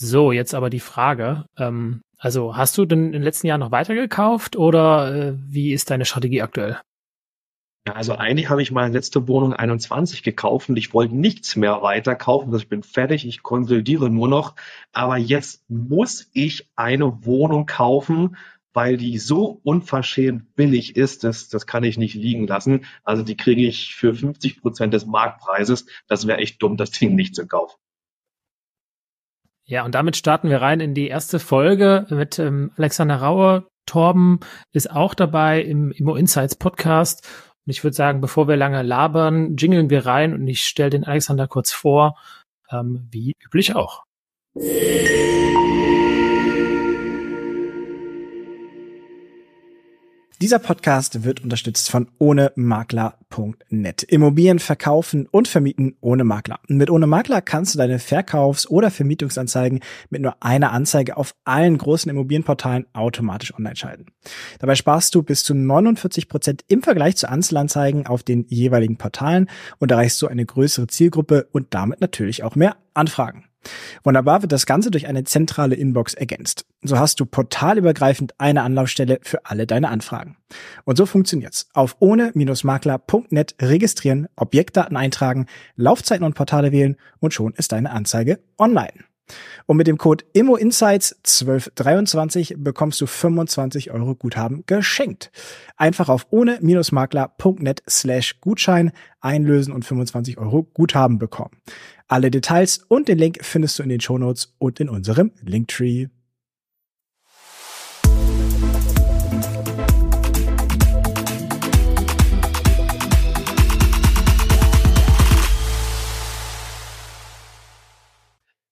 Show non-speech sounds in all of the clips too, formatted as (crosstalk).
So, jetzt aber die Frage. Ähm, also hast du denn in den letzten Jahren noch weitergekauft oder äh, wie ist deine Strategie aktuell? Ja, also eigentlich habe ich meine letzte Wohnung 21 gekauft und ich wollte nichts mehr weiter kaufen. Also ich bin fertig, ich konsolidiere nur noch. Aber jetzt muss ich eine Wohnung kaufen, weil die so unverschämt billig ist, das, das kann ich nicht liegen lassen. Also die kriege ich für 50 Prozent des Marktpreises. Das wäre echt dumm, das Ding nicht zu kaufen. Ja, und damit starten wir rein in die erste Folge mit ähm, Alexander Rauer. Torben ist auch dabei im Immo Insights Podcast. Und ich würde sagen, bevor wir lange labern, jingeln wir rein und ich stelle den Alexander kurz vor, ähm, wie üblich auch. Dieser Podcast wird unterstützt von ohnemakler.net. Immobilien verkaufen und vermieten ohne Makler. mit ohne Makler kannst du deine Verkaufs- oder Vermietungsanzeigen mit nur einer Anzeige auf allen großen Immobilienportalen automatisch online schalten. Dabei sparst du bis zu 49 Prozent im Vergleich zu Einzelanzeigen auf den jeweiligen Portalen und erreichst so eine größere Zielgruppe und damit natürlich auch mehr Anfragen. Wunderbar wird das Ganze durch eine zentrale Inbox ergänzt. So hast du portalübergreifend eine Anlaufstelle für alle deine Anfragen. Und so funktioniert's. Auf ohne-makler.net registrieren, Objektdaten eintragen, Laufzeiten und Portale wählen und schon ist deine Anzeige online. Und mit dem Code IMMOINSIGHTS1223 bekommst du 25 Euro Guthaben geschenkt. Einfach auf ohne-makler.net slash Gutschein einlösen und 25 Euro Guthaben bekommen. Alle Details und den Link findest du in den Shownotes und in unserem Linktree.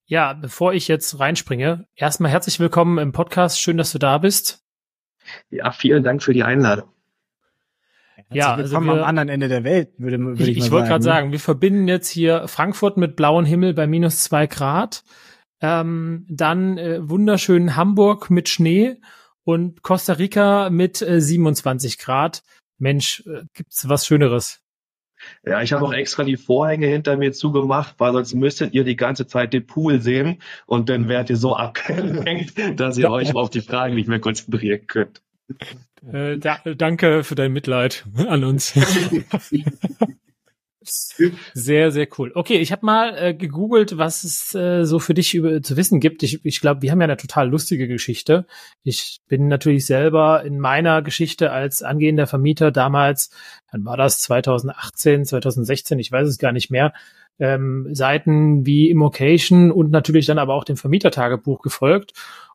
Ja, bevor ich jetzt reinspringe, erstmal herzlich willkommen im Podcast. Schön, dass du da bist. Ja, vielen Dank für die Einladung. Ja, also willkommen wir, am anderen Ende der Welt, würde, würde ich, ich, ich wollte gerade sagen, wir verbinden jetzt hier Frankfurt mit blauem Himmel bei minus zwei Grad, ähm, dann äh, wunderschönen Hamburg mit Schnee und Costa Rica mit äh, 27 Grad. Mensch, äh, gibt's was Schöneres? Ja, ich habe auch extra die Vorhänge hinter mir zugemacht, weil sonst müsstet ihr die ganze Zeit den Pool sehen und dann werdet ihr so (laughs) abgelenkt, dass ihr euch auf die Fragen nicht mehr konzentrieren könnt. Äh, da, danke für dein Mitleid an uns. (laughs) Sehr, sehr cool. Okay, ich habe mal äh, gegoogelt, was es äh, so für dich über, zu wissen gibt. Ich, ich glaube, wir haben ja eine total lustige Geschichte. Ich bin natürlich selber in meiner Geschichte als angehender Vermieter damals, dann war das 2018, 2016, ich weiß es gar nicht mehr, ähm, Seiten wie Immocation und natürlich dann aber auch dem Vermietertagebuch gefolgt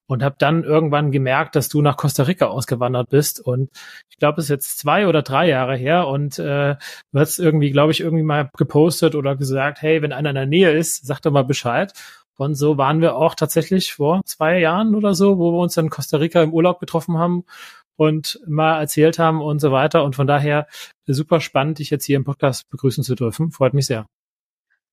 und habe dann irgendwann gemerkt, dass du nach Costa Rica ausgewandert bist und ich glaube, es ist jetzt zwei oder drei Jahre her und äh, du hast irgendwie, glaube ich, irgendwie mal gepostet oder gesagt, hey, wenn einer in der Nähe ist, sag doch mal Bescheid. Und so waren wir auch tatsächlich vor zwei Jahren oder so, wo wir uns dann in Costa Rica im Urlaub getroffen haben und mal erzählt haben und so weiter. Und von daher super spannend, dich jetzt hier im Podcast begrüßen zu dürfen. Freut mich sehr.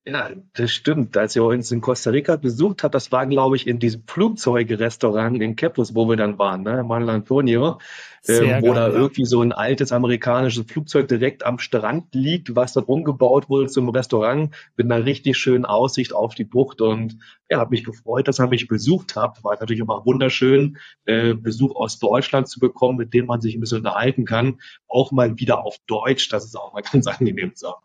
Ja, das stimmt. Als ihr uns in Costa Rica besucht habt, das war, glaube ich, in diesem Flugzeugrestaurant in Kepus, wo wir dann waren, ne? Manuel Antonio, ähm, wo da ja. irgendwie so ein altes amerikanisches Flugzeug direkt am Strand liegt, was dort umgebaut wurde zum Restaurant mit einer richtig schönen Aussicht auf die Bucht. Und ja, hat mich gefreut, dass ihr mich besucht habt. War natürlich immer wunderschön, äh, Besuch aus Deutschland zu bekommen, mit dem man sich ein bisschen unterhalten kann. Auch mal wieder auf Deutsch. Das ist auch mal (laughs) ganz angenehm zu haben.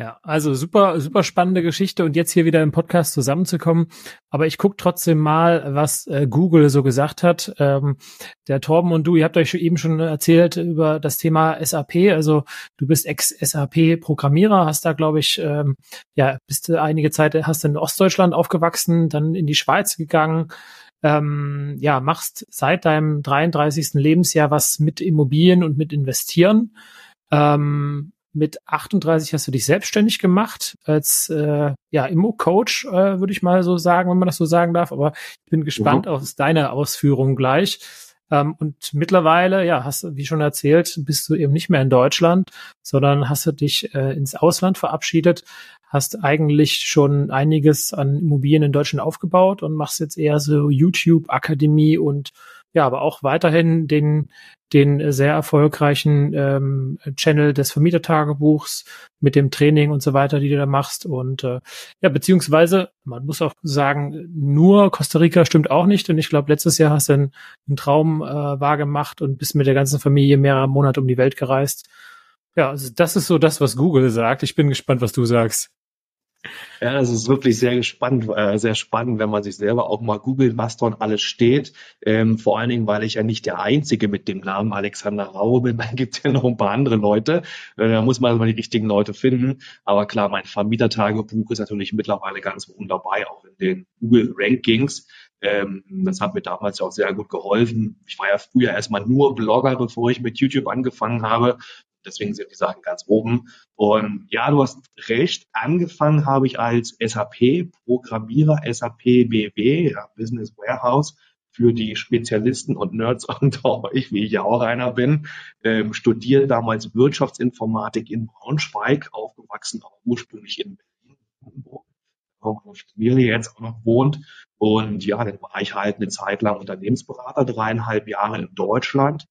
Ja, also super, super spannende Geschichte und jetzt hier wieder im Podcast zusammenzukommen. Aber ich gucke trotzdem mal, was äh, Google so gesagt hat. Ähm, der Torben und du, ihr habt euch eben schon erzählt über das Thema SAP. Also du bist Ex-SAP-Programmierer, hast da, glaube ich, ähm, ja, bist einige Zeit, hast in Ostdeutschland aufgewachsen, dann in die Schweiz gegangen. Ähm, ja, machst seit deinem 33. Lebensjahr was mit Immobilien und mit Investieren. Ähm, mit 38 hast du dich selbstständig gemacht als äh, ja Immo-Coach, äh, würde ich mal so sagen, wenn man das so sagen darf. Aber ich bin gespannt mhm. auf deine Ausführungen gleich. Ähm, und mittlerweile, ja, hast du, wie schon erzählt, bist du eben nicht mehr in Deutschland, sondern hast du dich äh, ins Ausland verabschiedet, hast eigentlich schon einiges an Immobilien in Deutschland aufgebaut und machst jetzt eher so YouTube, Akademie und ja, aber auch weiterhin den, den sehr erfolgreichen ähm, Channel des Vermietertagebuchs mit dem Training und so weiter, die du da machst. Und äh, ja, beziehungsweise, man muss auch sagen, nur Costa Rica stimmt auch nicht. Und ich glaube, letztes Jahr hast du einen, einen Traum äh, wahrgemacht und bist mit der ganzen Familie mehrere Monate um die Welt gereist. Ja, also das ist so das, was Google sagt. Ich bin gespannt, was du sagst. Ja, es ist wirklich sehr gespannt, äh, sehr spannend, wenn man sich selber auch mal googelt, was dort alles steht. Ähm, vor allen Dingen, weil ich ja nicht der Einzige mit dem Namen Alexander Raue bin. (laughs) Da gibt es ja noch ein paar andere Leute. Äh, da muss man mal die richtigen Leute finden. Aber klar, mein Vermietertagebuch ist natürlich mittlerweile ganz oben dabei, auch in den Google Rankings. Ähm, das hat mir damals auch sehr gut geholfen. Ich war ja früher erstmal nur Blogger, bevor ich mit YouTube angefangen habe. Deswegen sind die Sachen ganz oben. Und ja, du hast recht. Angefangen habe ich als SAP-Programmierer, SAP BW, ja, Business Warehouse für die Spezialisten und Nerds (laughs) unter euch, wie ich ja auch einer bin, ähm, studiert damals Wirtschaftsinformatik in Braunschweig, aufgewachsen auch ursprünglich in Berlin, Hamburg, wo meine Familie jetzt auch noch wohnt. Und ja, dann war ich halt eine Zeit lang Unternehmensberater, dreieinhalb Jahre in Deutschland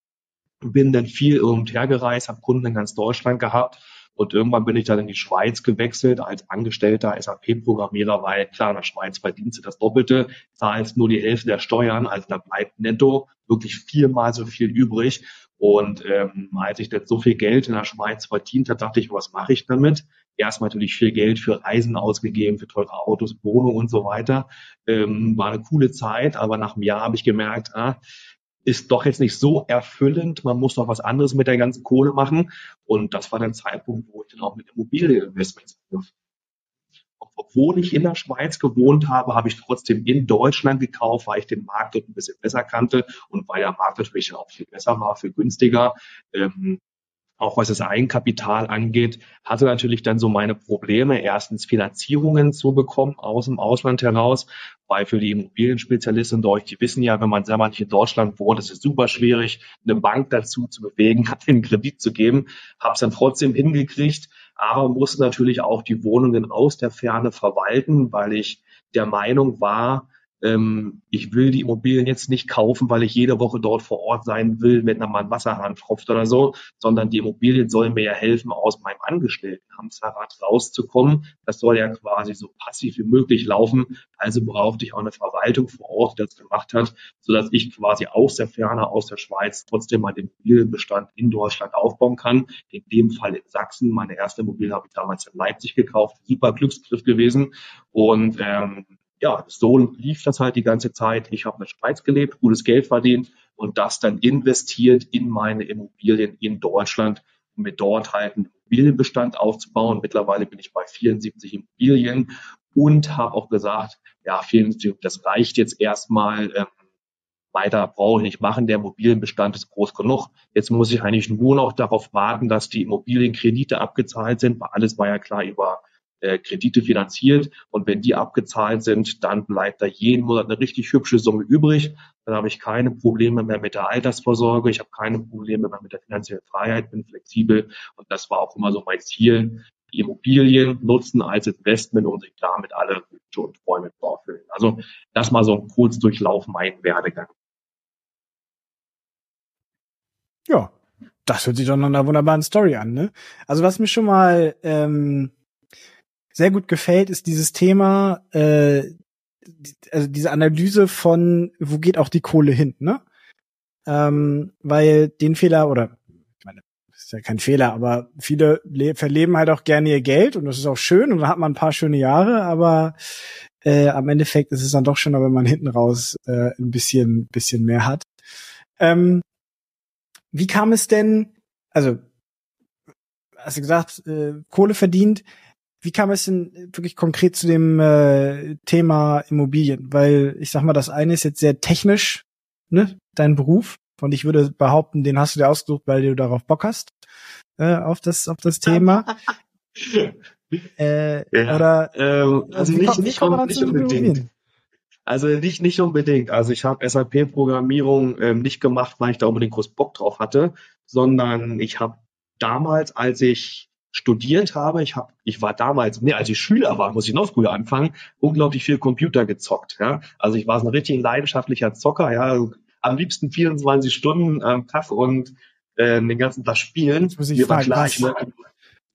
bin dann viel und her habe Kunden in ganz Deutschland gehabt und irgendwann bin ich dann in die Schweiz gewechselt als angestellter SAP-Programmierer, weil klar, in der Schweiz verdienst du das Doppelte, zahlst nur die Hälfte der Steuern, also da bleibt netto wirklich viermal so viel übrig. Und ähm, als ich jetzt so viel Geld in der Schweiz verdient habe, dachte ich, was mache ich damit? Erstmal natürlich viel Geld für Reisen ausgegeben, für teure Autos, Wohnung und so weiter. Ähm, war eine coole Zeit, aber nach einem Jahr habe ich gemerkt, ah, ist doch jetzt nicht so erfüllend. Man muss noch was anderes mit der ganzen Kohle machen. Und das war der Zeitpunkt, wo ich dann auch mit Immobilieninvestments angefangen obwohl ich in der Schweiz gewohnt habe, habe ich trotzdem in Deutschland gekauft, weil ich den Markt dort ein bisschen besser kannte und weil der Markt natürlich auch viel besser war, viel günstiger. Ähm, auch was das Eigenkapital angeht, hatte natürlich dann so meine Probleme, erstens Finanzierungen zu bekommen aus dem Ausland heraus, weil für die Immobilienspezialisten durch, die wissen ja, wenn man selber nicht in Deutschland wohnt, ist es super schwierig, eine Bank dazu zu bewegen, (laughs) einen Kredit zu geben. Habe es dann trotzdem hingekriegt, aber musste natürlich auch die Wohnungen aus der Ferne verwalten, weil ich der Meinung war, ähm, ich will die Immobilien jetzt nicht kaufen, weil ich jede Woche dort vor Ort sein will, wenn da mal ein Wasserhahn tropft oder so, sondern die Immobilien sollen mir ja helfen, aus meinem Angestelltenhamsterrad rauszukommen. Das soll ja quasi so passiv wie möglich laufen. Also brauchte ich auch eine Verwaltung vor Ort, die das gemacht hat, sodass ich quasi aus der Ferne, aus der Schweiz trotzdem meinen Immobilienbestand in Deutschland aufbauen kann. In dem Fall in Sachsen. Meine erste Immobilie habe ich damals in Leipzig gekauft. Super Glücksgriff gewesen. Und ähm, ja, so lief das halt die ganze Zeit. Ich habe in der Schweiz gelebt, gutes Geld verdient und das dann investiert in meine Immobilien in Deutschland, um mir dort halt einen Immobilienbestand aufzubauen. Mittlerweile bin ich bei 74 Immobilien und habe auch gesagt, ja, 74, das reicht jetzt erstmal. Ähm, weiter brauche ich nicht machen. Der Immobilienbestand ist groß genug. Jetzt muss ich eigentlich nur noch darauf warten, dass die Immobilienkredite abgezahlt sind, weil alles war ja klar über äh, Kredite finanziert und wenn die abgezahlt sind, dann bleibt da jeden Monat eine richtig hübsche Summe übrig. Dann habe ich keine Probleme mehr mit der Altersvorsorge, ich habe keine Probleme mehr mit der finanziellen Freiheit, bin flexibel und das war auch immer so mein Ziel, die Immobilien nutzen als Investment und sich damit alle Wünsche und Träume vorfüllen. Also das mal so ein kurz Durchlauf mein Werdegang. Ja, das hört sich doch nach einer wunderbaren Story an, ne? Also was mir schon mal ähm, sehr gut gefällt, ist dieses Thema, äh, also diese Analyse von, wo geht auch die Kohle hin, ne? Ähm, weil den Fehler, oder ich meine, das ist ja kein Fehler, aber viele verleben halt auch gerne ihr Geld und das ist auch schön und dann hat man ein paar schöne Jahre, aber äh, am Endeffekt ist es dann doch schöner, wenn man hinten raus äh, ein bisschen, bisschen mehr hat. Ähm, wie kam es denn, also hast du gesagt, äh, Kohle verdient, wie kam es denn wirklich konkret zu dem äh, Thema Immobilien? Weil ich sag mal, das eine ist jetzt sehr technisch, ne, dein Beruf. Und ich würde behaupten, den hast du dir ausgesucht, weil du darauf Bock hast, äh, auf das, auf das Thema. (laughs) äh, ja, oder ähm, also, nicht, nicht, um, nicht unbedingt. Also nicht, nicht unbedingt. Also ich habe SAP-Programmierung ähm, nicht gemacht, weil ich da unbedingt groß Bock drauf hatte, sondern ich habe damals, als ich studiert habe, ich habe, ich war damals, nee, als ich Schüler war, muss ich noch früher anfangen, unglaublich viel Computer gezockt. Ja? Also ich war so ein richtig leidenschaftlicher Zocker, ja, am liebsten 24 Stunden am Tag und äh, den ganzen Tag spielen. Jetzt muss ich Mir fragen, klar, was? Ne,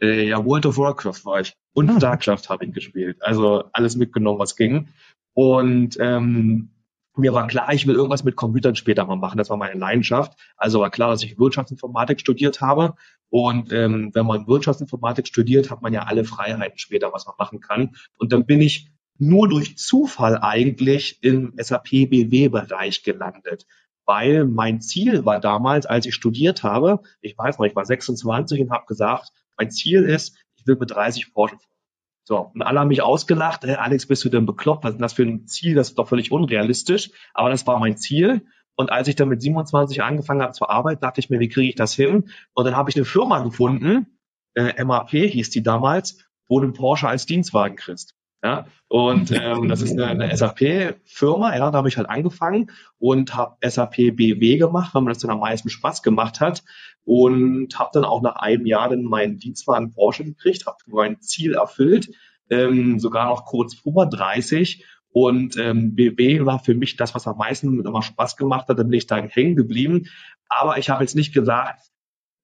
äh, ja, World of Warcraft war ich. Und ah. Starcraft habe ich gespielt. Also alles mitgenommen, was ging. Und ähm, mir war klar, ich will irgendwas mit Computern später mal machen. Das war meine Leidenschaft. Also war klar, dass ich Wirtschaftsinformatik studiert habe. Und ähm, wenn man Wirtschaftsinformatik studiert, hat man ja alle Freiheiten später, was man machen kann. Und dann bin ich nur durch Zufall eigentlich im SAP BW-Bereich gelandet. Weil mein Ziel war damals, als ich studiert habe, ich weiß noch, ich war 26 und habe gesagt, mein Ziel ist, ich will mit 30 Porsche. So, und alle haben mich ausgelacht, hey, Alex, bist du denn bekloppt? Was ist das für ein Ziel? Das ist doch völlig unrealistisch. Aber das war mein Ziel. Und als ich dann mit 27 angefangen habe zu arbeiten, dachte ich mir, wie kriege ich das hin? Und dann habe ich eine Firma gefunden, äh, MAP hieß die damals, wo du einen Porsche als Dienstwagen kriegst. Ja, und ähm, das ist eine, eine SAP-Firma, ja, da habe ich halt angefangen und habe SAP BW gemacht, weil mir das dann am meisten Spaß gemacht hat. Und habe dann auch nach einem Jahr dann meinen Dienstwagen Porsche gekriegt, habe mein Ziel erfüllt, ähm, sogar noch kurz vor 30 und ähm, BW war für mich das, was am meisten immer Spaß gemacht hat, da bin ich da hängen geblieben, aber ich habe jetzt nicht gesagt,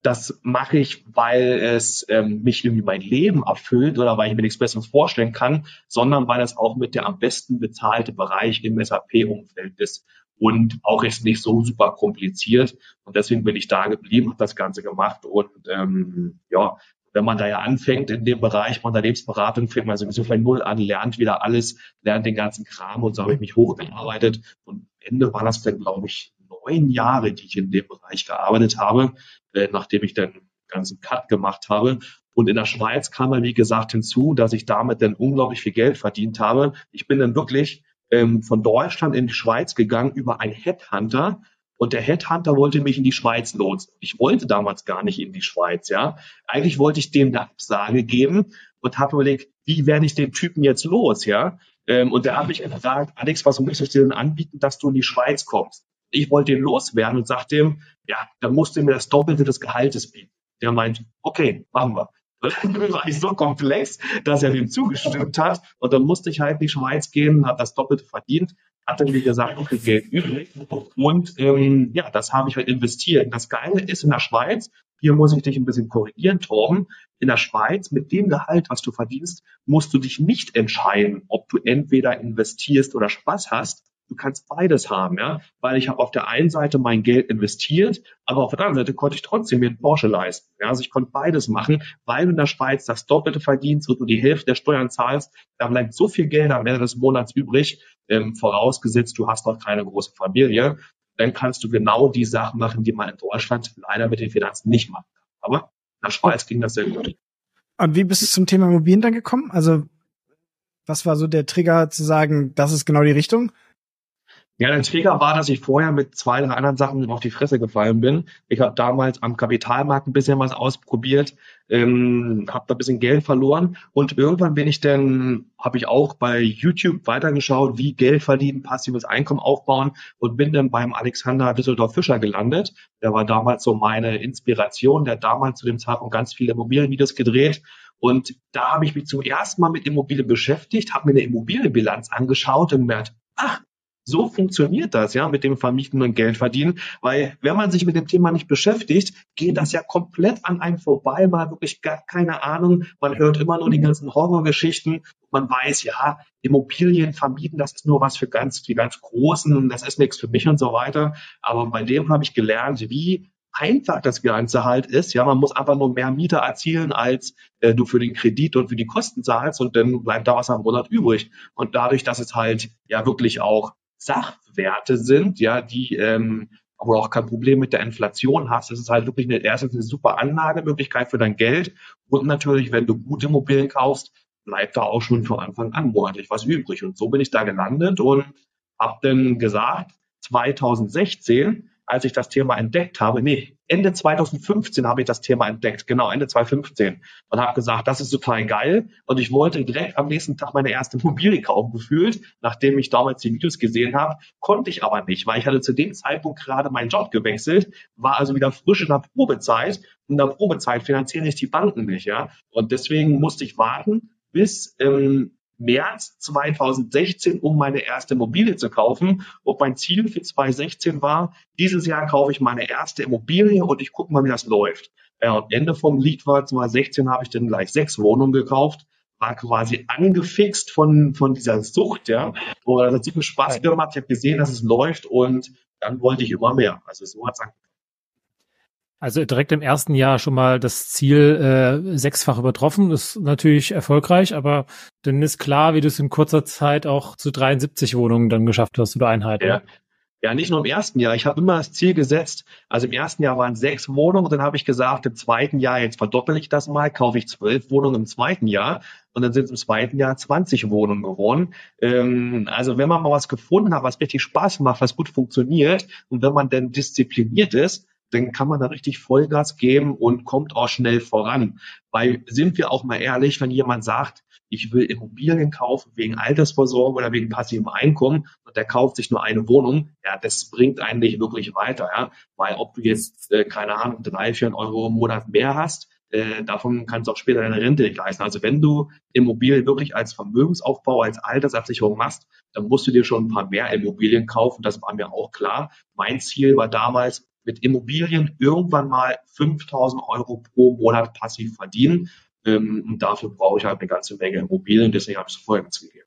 das mache ich, weil es ähm, mich irgendwie mein Leben erfüllt oder weil ich mir nichts Besseres vorstellen kann, sondern weil es auch mit der am besten bezahlte Bereich im SAP-Umfeld ist und auch ist nicht so super kompliziert. Und deswegen bin ich da geblieben, habe das Ganze gemacht und ähm, ja, wenn man da ja anfängt in dem Bereich Unternehmensberatung, fängt man sowieso von Null an, lernt wieder alles, lernt den ganzen Kram und so habe ich mich hochgearbeitet. Und am Ende war das dann, glaube ich, neun Jahre, die ich in dem Bereich gearbeitet habe, äh, nachdem ich dann ganzen Cut gemacht habe. Und in der Schweiz kam dann, wie gesagt, hinzu, dass ich damit dann unglaublich viel Geld verdient habe. Ich bin dann wirklich ähm, von Deutschland in die Schweiz gegangen über einen Headhunter. Und der Headhunter wollte mich in die Schweiz lotsen. Ich wollte damals gar nicht in die Schweiz, ja. Eigentlich wollte ich dem eine Absage geben und habe überlegt, wie werde ich den Typen jetzt los, ja? Ähm, und der hat mich gefragt, Alex, was muss ich dir denn anbieten, dass du in die Schweiz kommst? Ich wollte ihn loswerden und sagte ihm, ja, dann musst du mir das Doppelte des Gehaltes bieten. Der meint, okay, machen wir. (laughs) dann war ich so komplex, dass er dem zugestimmt hat. Und dann musste ich halt in die Schweiz gehen, hat das Doppelte verdient, hatte, wie gesagt, noch viel Geld übrig. Und ähm, ja, das habe ich halt investiert. Das Geile ist in der Schweiz, hier muss ich dich ein bisschen korrigieren, Torben, in der Schweiz mit dem Gehalt, was du verdienst, musst du dich nicht entscheiden, ob du entweder investierst oder Spaß hast, du kannst beides haben, ja, weil ich habe auf der einen Seite mein Geld investiert, aber auf der anderen Seite konnte ich trotzdem mir einen Porsche leisten. Ja, also ich konnte beides machen, weil du in der Schweiz das Doppelte verdienst und du die Hälfte der Steuern zahlst, da bleibt so viel Geld am Ende des Monats übrig, ähm, vorausgesetzt du hast noch keine große Familie, dann kannst du genau die Sachen machen, die man in Deutschland leider mit den Finanzen nicht machen kann. Aber in der Schweiz ging das sehr gut. Und wie bist du zum Thema Immobilien dann gekommen? Also was war so der Trigger zu sagen, das ist genau die Richtung? Ja, der Trigger war, dass ich vorher mit zwei, drei anderen Sachen auf die Fresse gefallen bin. Ich habe damals am Kapitalmarkt ein bisschen was ausprobiert, ähm, habe da ein bisschen Geld verloren und irgendwann bin ich dann, habe ich auch bei YouTube weitergeschaut, wie Geld verdienen, passives Einkommen aufbauen und bin dann beim Alexander Düsseldorf Fischer gelandet. Der war damals so meine Inspiration, der damals zu dem Zeitpunkt ganz viele Immobilienvideos gedreht und da habe ich mich zum ersten Mal mit Immobilien beschäftigt, habe mir eine Immobilienbilanz angeschaut und gemerkt, ach, so funktioniert das, ja, mit dem Vermieten und Geld verdienen, weil wenn man sich mit dem Thema nicht beschäftigt, geht das ja komplett an einem vorbei, mal wirklich gar keine Ahnung, man hört immer nur die ganzen Horrorgeschichten, man weiß, ja, Immobilien vermieten, das ist nur was für ganz, die ganz Großen, das ist nichts für mich und so weiter, aber bei dem habe ich gelernt, wie einfach das Ganze halt ist. Ja, man muss einfach nur mehr Mieter erzielen, als äh, du für den Kredit und für die Kosten zahlst und dann bleibt da was am Monat übrig. Und dadurch, dass es halt ja wirklich auch Sachwerte sind, ja, die ähm, wo auch kein Problem mit der Inflation hast. Das ist halt wirklich eine, erstens eine super Anlagemöglichkeit für dein Geld. Und natürlich, wenn du gute Immobilien kaufst, bleibt da auch schon von Anfang an monatlich was übrig. Und so bin ich da gelandet und habe dann gesagt, 2016 als ich das Thema entdeckt habe, nee, Ende 2015 habe ich das Thema entdeckt, genau, Ende 2015 und habe gesagt, das ist total geil. Und ich wollte direkt am nächsten Tag meine erste Immobilie kaufen, gefühlt, nachdem ich damals die Videos gesehen habe, konnte ich aber nicht, weil ich hatte zu dem Zeitpunkt gerade meinen Job gewechselt, war also wieder frisch in der Probezeit. Und in der Probezeit finanzieren sich die Banken nicht, ja, und deswegen musste ich warten, bis ähm, März 2016, um meine erste Immobilie zu kaufen. Und mein Ziel für 2016 war, dieses Jahr kaufe ich meine erste Immobilie und ich gucke mal, wie das läuft. Ja, und Ende vom Lied war 2016 habe ich dann gleich sechs Wohnungen gekauft war quasi angefixt von, von dieser Sucht, ja. Wo das hat super Spaß gemacht. Ich habe gesehen, dass es läuft und dann wollte ich immer mehr. Also so hat's angefangen. Also direkt im ersten Jahr schon mal das Ziel äh, sechsfach übertroffen, ist natürlich erfolgreich, aber dann ist klar, wie du es in kurzer Zeit auch zu 73 Wohnungen dann geschafft hast oder Einheiten. Ja. Ja, nicht nur im ersten Jahr. Ich habe immer das Ziel gesetzt. Also im ersten Jahr waren sechs Wohnungen. Dann habe ich gesagt, im zweiten Jahr, jetzt verdoppel ich das mal, kaufe ich zwölf Wohnungen im zweiten Jahr. Und dann sind es im zweiten Jahr 20 Wohnungen geworden. Ähm, also wenn man mal was gefunden hat, was richtig Spaß macht, was gut funktioniert und wenn man denn diszipliniert ist, dann kann man da richtig Vollgas geben und kommt auch schnell voran. Weil sind wir auch mal ehrlich, wenn jemand sagt, ich will Immobilien kaufen wegen Altersvorsorge oder wegen passivem Einkommen und der kauft sich nur eine Wohnung, ja, das bringt eigentlich wirklich weiter, ja. Weil ob du jetzt, äh, keine Ahnung, drei, vier Euro im Monat mehr hast, äh, davon kannst du auch später deine Rente nicht leisten. Also wenn du Immobilien wirklich als Vermögensaufbau, als Altersabsicherung machst, dann musst du dir schon ein paar mehr Immobilien kaufen. Das war mir auch klar. Mein Ziel war damals, mit Immobilien irgendwann mal 5000 Euro pro Monat passiv verdienen. Ähm, und dafür brauche ich halt eine ganze Menge Immobilien. Deswegen habe ich es vorher gegeben.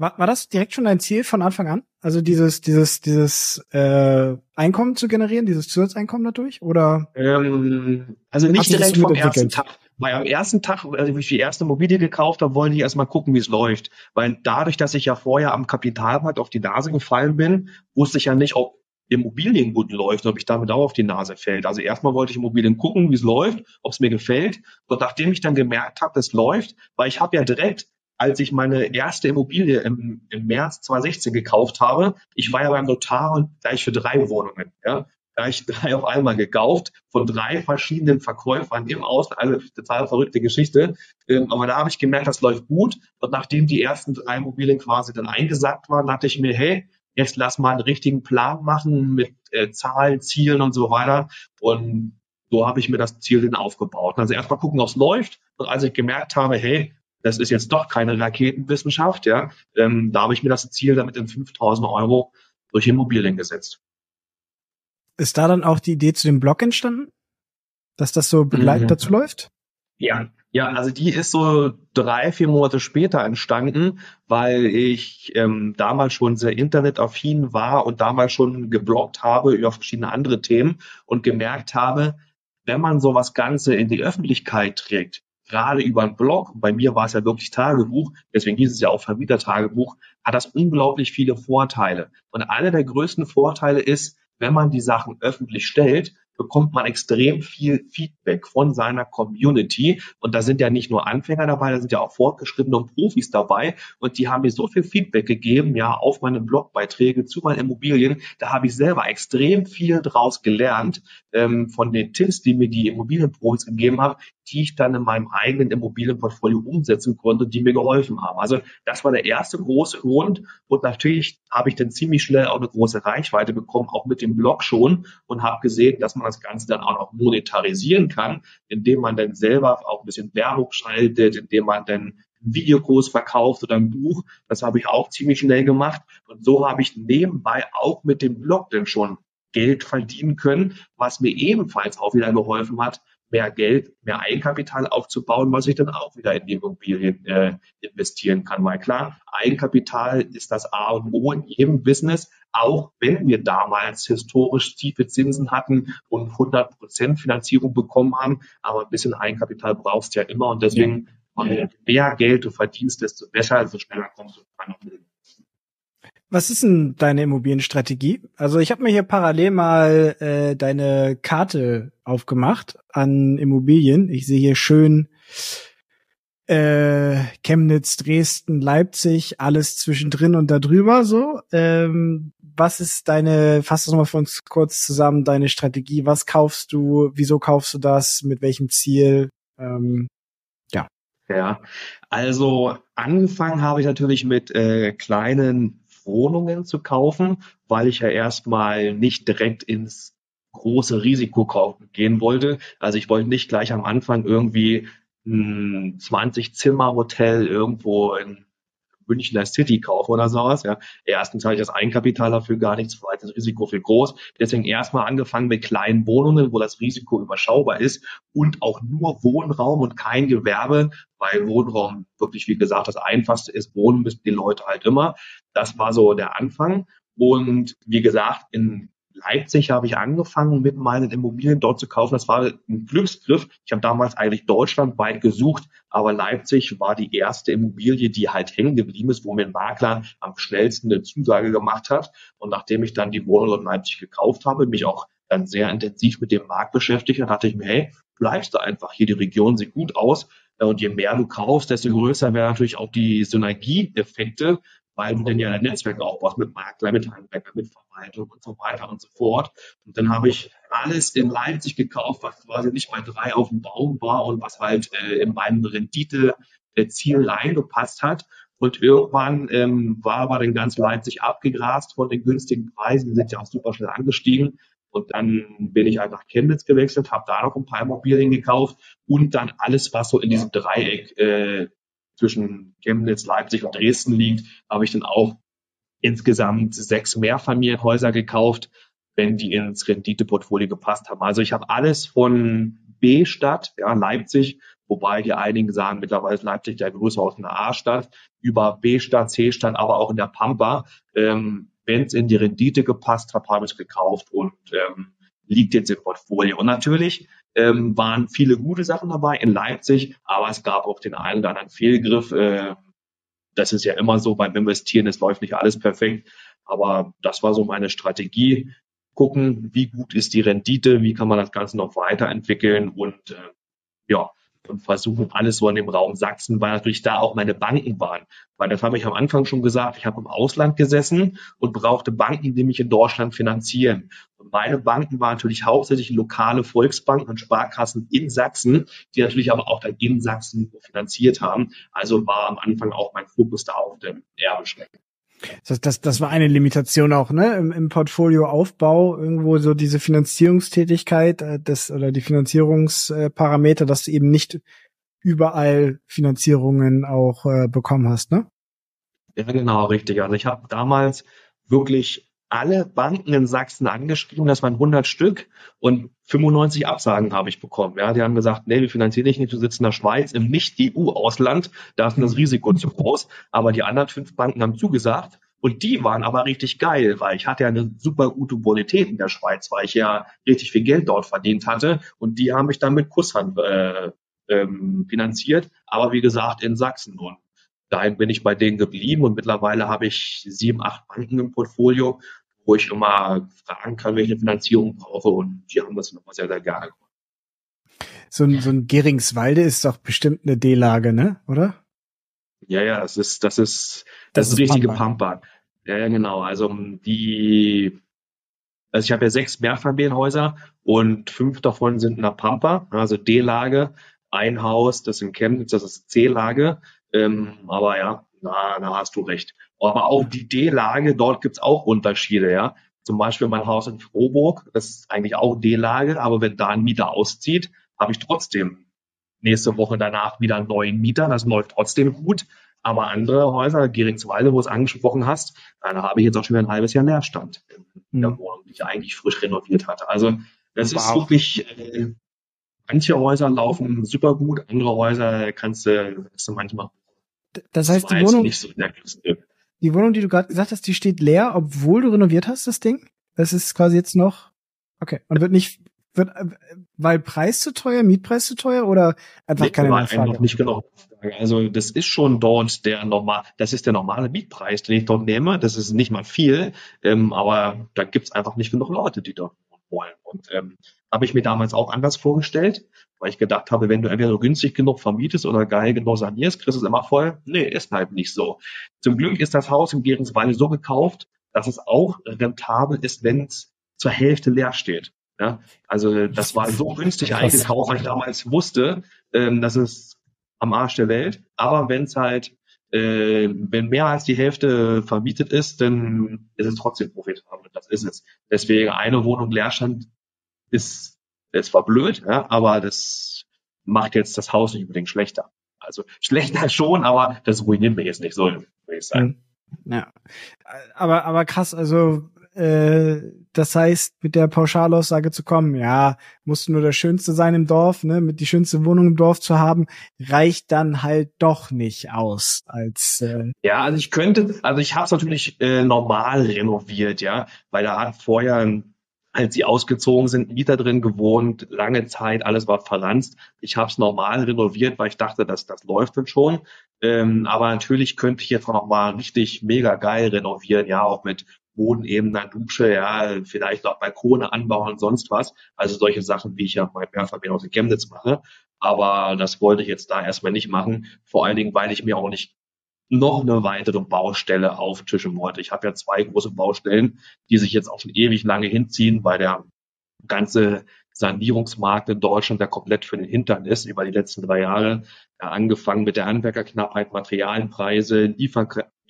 War, war das direkt schon dein Ziel von Anfang an? Also dieses, dieses, dieses äh, Einkommen zu generieren, dieses Zusatzeinkommen dadurch? Oder? Ähm, also nicht direkt vom ersten Tag. Weil am ersten Tag, als ich die erste Immobilie gekauft habe, wollte ich erstmal gucken, wie es läuft. Weil dadurch, dass ich ja vorher am Kapitalmarkt auf die Nase gefallen bin, wusste ich ja nicht, ob Immobilien gut läuft, ob ich damit auch auf die Nase fällt. Also erstmal wollte ich Immobilien gucken, wie es läuft, ob es mir gefällt. Und nachdem ich dann gemerkt habe, es läuft, weil ich habe ja direkt, als ich meine erste Immobilie im, im März 2016 gekauft habe, ich war ja beim Notar und gleich für drei Wohnungen. Ja, gleich drei auf einmal gekauft von drei verschiedenen Verkäufern im Ausland. Also total verrückte Geschichte. Ähm, aber da habe ich gemerkt, das läuft gut. Und nachdem die ersten drei Immobilien quasi dann eingesackt waren, dachte ich mir, hey, jetzt lass mal einen richtigen Plan machen mit äh, Zahlen, Zielen und so weiter. Und so habe ich mir das Ziel dann aufgebaut. Also erstmal gucken, ob es läuft. Und als ich gemerkt habe, hey, das ist jetzt doch keine Raketenwissenschaft, ja, ähm, da habe ich mir das Ziel damit in 5000 Euro durch Immobilien gesetzt. Ist da dann auch die Idee zu dem Blog entstanden? Dass das so begleitend mhm. dazu läuft? Ja, ja, also die ist so drei, vier Monate später entstanden, weil ich ähm, damals schon sehr internetaffin war und damals schon gebloggt habe über verschiedene andere Themen und gemerkt habe, wenn man sowas Ganze in die Öffentlichkeit trägt, gerade über einen Blog, bei mir war es ja wirklich Tagebuch, deswegen hieß es ja auch Vermietertagebuch, hat das unglaublich viele Vorteile. Und einer der größten Vorteile ist, wenn man die Sachen öffentlich stellt, bekommt man extrem viel Feedback von seiner Community. Und da sind ja nicht nur Anfänger dabei, da sind ja auch fortgeschrittene und Profis dabei. Und die haben mir so viel Feedback gegeben, ja, auf meine Blogbeiträge zu meinen Immobilien. Da habe ich selber extrem viel draus gelernt ähm, von den Tipps, die mir die Immobilienprofis gegeben haben, die ich dann in meinem eigenen Immobilienportfolio umsetzen konnte, die mir geholfen haben. Also das war der erste große Grund. Und natürlich habe ich dann ziemlich schnell auch eine große Reichweite bekommen, auch mit dem Blog schon und habe gesehen, dass man das Ganze dann auch noch monetarisieren kann, indem man dann selber auch ein bisschen Werbung schaltet, indem man dann Videokurs verkauft oder ein Buch. Das habe ich auch ziemlich schnell gemacht. Und so habe ich nebenbei auch mit dem Blog dann schon Geld verdienen können, was mir ebenfalls auch wieder geholfen hat, mehr Geld, mehr Eigenkapital aufzubauen, was ich dann auch wieder in die Immobilien äh, investieren kann. Weil klar, Eigenkapital ist das A und O in jedem Business, auch wenn wir damals historisch tiefe Zinsen hatten und 100 Prozent Finanzierung bekommen haben, aber ein bisschen Eigenkapital brauchst du ja immer und deswegen, je mehr Geld du verdienst, desto besser, desto schneller kommst du dran. Was ist denn deine Immobilienstrategie? Also ich habe mir hier parallel mal äh, deine Karte aufgemacht an Immobilien. Ich sehe hier schön äh, Chemnitz, Dresden, Leipzig, alles zwischendrin und da drüber so. Ähm, was ist deine, fass das mal für uns kurz zusammen, deine Strategie? Was kaufst du? Wieso kaufst du das? Mit welchem Ziel? Ähm, ja. Ja, also angefangen habe ich natürlich mit äh, kleinen Wohnungen zu kaufen, weil ich ja erstmal nicht direkt ins große Risiko gehen wollte. Also ich wollte nicht gleich am Anfang irgendwie ein 20 Zimmer Hotel irgendwo in Münchner City kaufe oder sowas. Ja. Erstens habe ich das Eigenkapital dafür gar nicht, zweitens das Risiko viel groß. Deswegen erstmal angefangen mit kleinen Wohnungen, wo das Risiko überschaubar ist und auch nur Wohnraum und kein Gewerbe, weil Wohnraum wirklich, wie gesagt, das Einfachste ist. Wohnen müssen die Leute halt immer. Das war so der Anfang. Und wie gesagt, in Leipzig habe ich angefangen, mit meinen Immobilien dort zu kaufen. Das war ein Glücksgriff. Ich habe damals eigentlich deutschlandweit gesucht, aber Leipzig war die erste Immobilie, die halt hängen geblieben ist, wo mir ein Makler am schnellsten eine Zusage gemacht hat. Und nachdem ich dann die Wohnung in Leipzig gekauft habe, mich auch dann sehr intensiv mit dem Markt beschäftigt, dann dachte ich mir, hey, bleibst du einfach hier, die Region sieht gut aus. Und je mehr du kaufst, desto größer werden natürlich auch die Synergieeffekte weil du dann ja ein Netzwerk aufbaust mit Makler, mit Handwerker, mit Verwaltung und so weiter und so fort. Und dann habe ich alles in Leipzig gekauft, was quasi nicht bei drei auf dem Baum war und was halt äh, in meinem Rendite-Ziel reingepasst hat. Und irgendwann ähm, war aber dann ganz Leipzig abgegrast von den günstigen Preisen. Die sind ja auch super schnell angestiegen. Und dann bin ich halt nach Chemnitz gewechselt, habe da noch ein paar Immobilien gekauft und dann alles, was so in diesem Dreieck äh, zwischen Chemnitz, Leipzig und Dresden liegt, habe ich dann auch insgesamt sechs Mehrfamilienhäuser gekauft, wenn die ins Renditeportfolio gepasst haben. Also ich habe alles von B-Stadt, ja, Leipzig, wobei hier einigen sagen, mittlerweile ist Leipzig der größte aus einer A-Stadt, über B-Stadt, C-Stadt, aber auch in der Pampa. Ähm, wenn es in die Rendite gepasst hat, habe ich gekauft und ähm, liegt jetzt im Portfolio. Und natürlich ähm, waren viele gute Sachen dabei in Leipzig, aber es gab auch den einen oder anderen Fehlgriff. Äh, das ist ja immer so beim Investieren, es läuft nicht alles perfekt, aber das war so meine Strategie. Gucken, wie gut ist die Rendite, wie kann man das Ganze noch weiterentwickeln und äh, ja, und versuchen alles so in dem Raum Sachsen, weil natürlich da auch meine Banken waren. Weil das habe ich am Anfang schon gesagt, ich habe im Ausland gesessen und brauchte Banken, die mich in Deutschland finanzieren. Und meine Banken waren natürlich hauptsächlich lokale Volksbanken und Sparkassen in Sachsen, die natürlich aber auch dann in Sachsen finanziert haben. Also war am Anfang auch mein Fokus da auf dem Erbeschrecken. Das, das, das war eine Limitation auch, ne? Im, im Portfolioaufbau irgendwo so diese Finanzierungstätigkeit äh, das, oder die Finanzierungsparameter, dass du eben nicht überall Finanzierungen auch äh, bekommen hast, ne? Ja, genau, richtig. Also ich habe damals wirklich alle Banken in Sachsen angeschrieben, das waren 100 Stück und 95 Absagen habe ich bekommen. Ja, die haben gesagt, nee, wir finanzieren dich nicht, du sitzt in der Schweiz im Nicht-EU-Ausland, da ist das Risiko zu groß. Aber die anderen fünf Banken haben zugesagt und die waren aber richtig geil, weil ich hatte ja eine super gute Bonität in der Schweiz, weil ich ja richtig viel Geld dort verdient hatte und die haben mich dann mit Kusshand äh, ähm, finanziert, aber wie gesagt in Sachsen. Und dahin bin ich bei denen geblieben und mittlerweile habe ich sieben, acht Banken im Portfolio wo ich immer fragen kann, welche Finanzierung brauche und die haben das immer sehr, sehr gerne gemacht. So ein, so ein Geringswalde ist doch bestimmt eine D-Lage, ne? Oder? Ja, ja, das ist, das ist, das, das ist richtige Pampa. Pampa. Ja, ja, genau. Also die, also ich habe ja sechs Mehrfamilienhäuser und fünf davon sind in der Pampa, also D-Lage. Ein Haus, das in Chemnitz, das ist C-Lage. Ähm, aber ja, na, da hast du recht. Aber auch die D-Lage, dort gibt's auch Unterschiede, ja. Zum Beispiel mein Haus in Froburg, das ist eigentlich auch D-Lage, aber wenn da ein Mieter auszieht, habe ich trotzdem nächste Woche danach wieder einen neuen Mieter. Das läuft trotzdem gut. Aber andere Häuser, Geringswalde, wo du es angesprochen hast, da habe ich jetzt auch schon wieder ein halbes Jahr Leerstand in der hm. Wohnung, die ich eigentlich frisch renoviert hatte. Also das wow. ist wirklich, äh, manche Häuser laufen super gut, andere Häuser kannst du, kannst du manchmal. Das heißt, die Wohnung, so die Wohnung, die du gerade gesagt hast, die steht leer, obwohl du renoviert hast, das Ding? Das ist quasi jetzt noch, okay, und wird nicht, wird, äh, weil Preis zu teuer, Mietpreis zu teuer oder einfach nee, keine Nachfrage? Einfach nicht genau. Also das ist schon dort der normal, das ist der normale Mietpreis, den ich dort nehme. Das ist nicht mal viel, ähm, aber da gibt's einfach nicht genug Leute, die dort wollen. Und ähm, habe ich mir damals auch anders vorgestellt, weil ich gedacht habe, wenn du entweder günstig genug vermietest oder geil genug sanierst, kriegst du es immer voll. Nee, ist halt nicht so. Zum Glück ist das Haus im Gärensweile so gekauft, dass es auch rentabel ist, wenn es zur Hälfte leer steht. Ja, also das war so günstig eingekauft, weil ich damals wusste, ähm, dass es am Arsch der Welt. Aber wenn es halt, äh, wenn mehr als die Hälfte vermietet ist, dann ist es trotzdem profitabel. Das ist es. Deswegen eine Wohnung Leerstand ist, ist zwar blöd, ja, aber das macht jetzt das Haus nicht unbedingt schlechter. Also schlechter (laughs) schon, aber das ruiniert mich jetzt nicht so, ich sagen. Hm. Ja. Aber, aber krass, also äh, das heißt, mit der Pauschalaussage zu kommen, ja, musst du nur der Schönste sein im Dorf, ne, mit die schönste Wohnung im Dorf zu haben, reicht dann halt doch nicht aus als äh Ja, also ich könnte, also ich habe es natürlich äh, normal renoviert, ja, weil da hat vorher als sie ausgezogen sind, Mieter drin gewohnt, lange Zeit, alles war verranzt. Ich habe es normal renoviert, weil ich dachte, dass das läuft dann schon. Ähm, aber natürlich könnte ich jetzt noch mal richtig mega geil renovieren, ja, auch mit bodenebener Dusche, ja, vielleicht auch Balkone anbauen und sonst was. Also solche Sachen, wie ich ja bei Mehrfamilien aus Chemnitz mache. Aber das wollte ich jetzt da erstmal nicht machen. Vor allen Dingen, weil ich mir auch nicht noch eine weitere Baustelle auftischen wollte. Ich habe ja zwei große Baustellen, die sich jetzt auch schon ewig lange hinziehen, weil der ganze Sanierungsmarkt in Deutschland, der komplett für den Hintern ist über die letzten drei Jahre, ja, angefangen mit der Handwerkerknappheit, Materialpreise,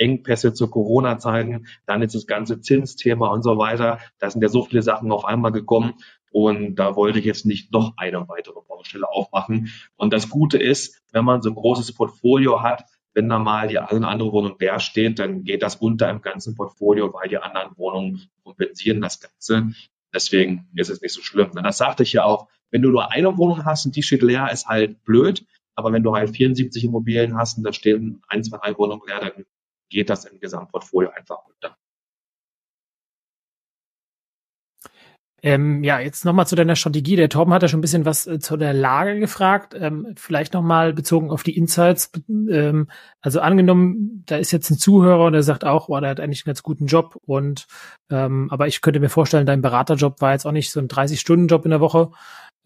Lieferengpässe zu Corona-Zeiten, dann ist das ganze Zinsthema und so weiter. Da sind ja so viele Sachen auf einmal gekommen. Und da wollte ich jetzt nicht noch eine weitere Baustelle aufmachen. Und das Gute ist, wenn man so ein großes Portfolio hat, wenn da mal die eine andere Wohnung leer steht, dann geht das unter im ganzen Portfolio, weil die anderen Wohnungen kompensieren das Ganze. Deswegen ist es nicht so schlimm. Und das sagte ich ja auch, wenn du nur eine Wohnung hast und die steht leer, ist halt blöd. Aber wenn du halt 74 Immobilien hast und da stehen ein, zwei, drei Wohnungen leer, dann geht das im Gesamtportfolio einfach unter. Ähm, ja, jetzt nochmal zu deiner Strategie. Der Torben hat ja schon ein bisschen was äh, zu der Lage gefragt. Ähm, vielleicht nochmal bezogen auf die Insights. Ähm, also angenommen, da ist jetzt ein Zuhörer und der sagt auch, oh, der hat eigentlich einen ganz guten Job. Und ähm, aber ich könnte mir vorstellen, dein Beraterjob war jetzt auch nicht so ein 30-Stunden-Job in der Woche.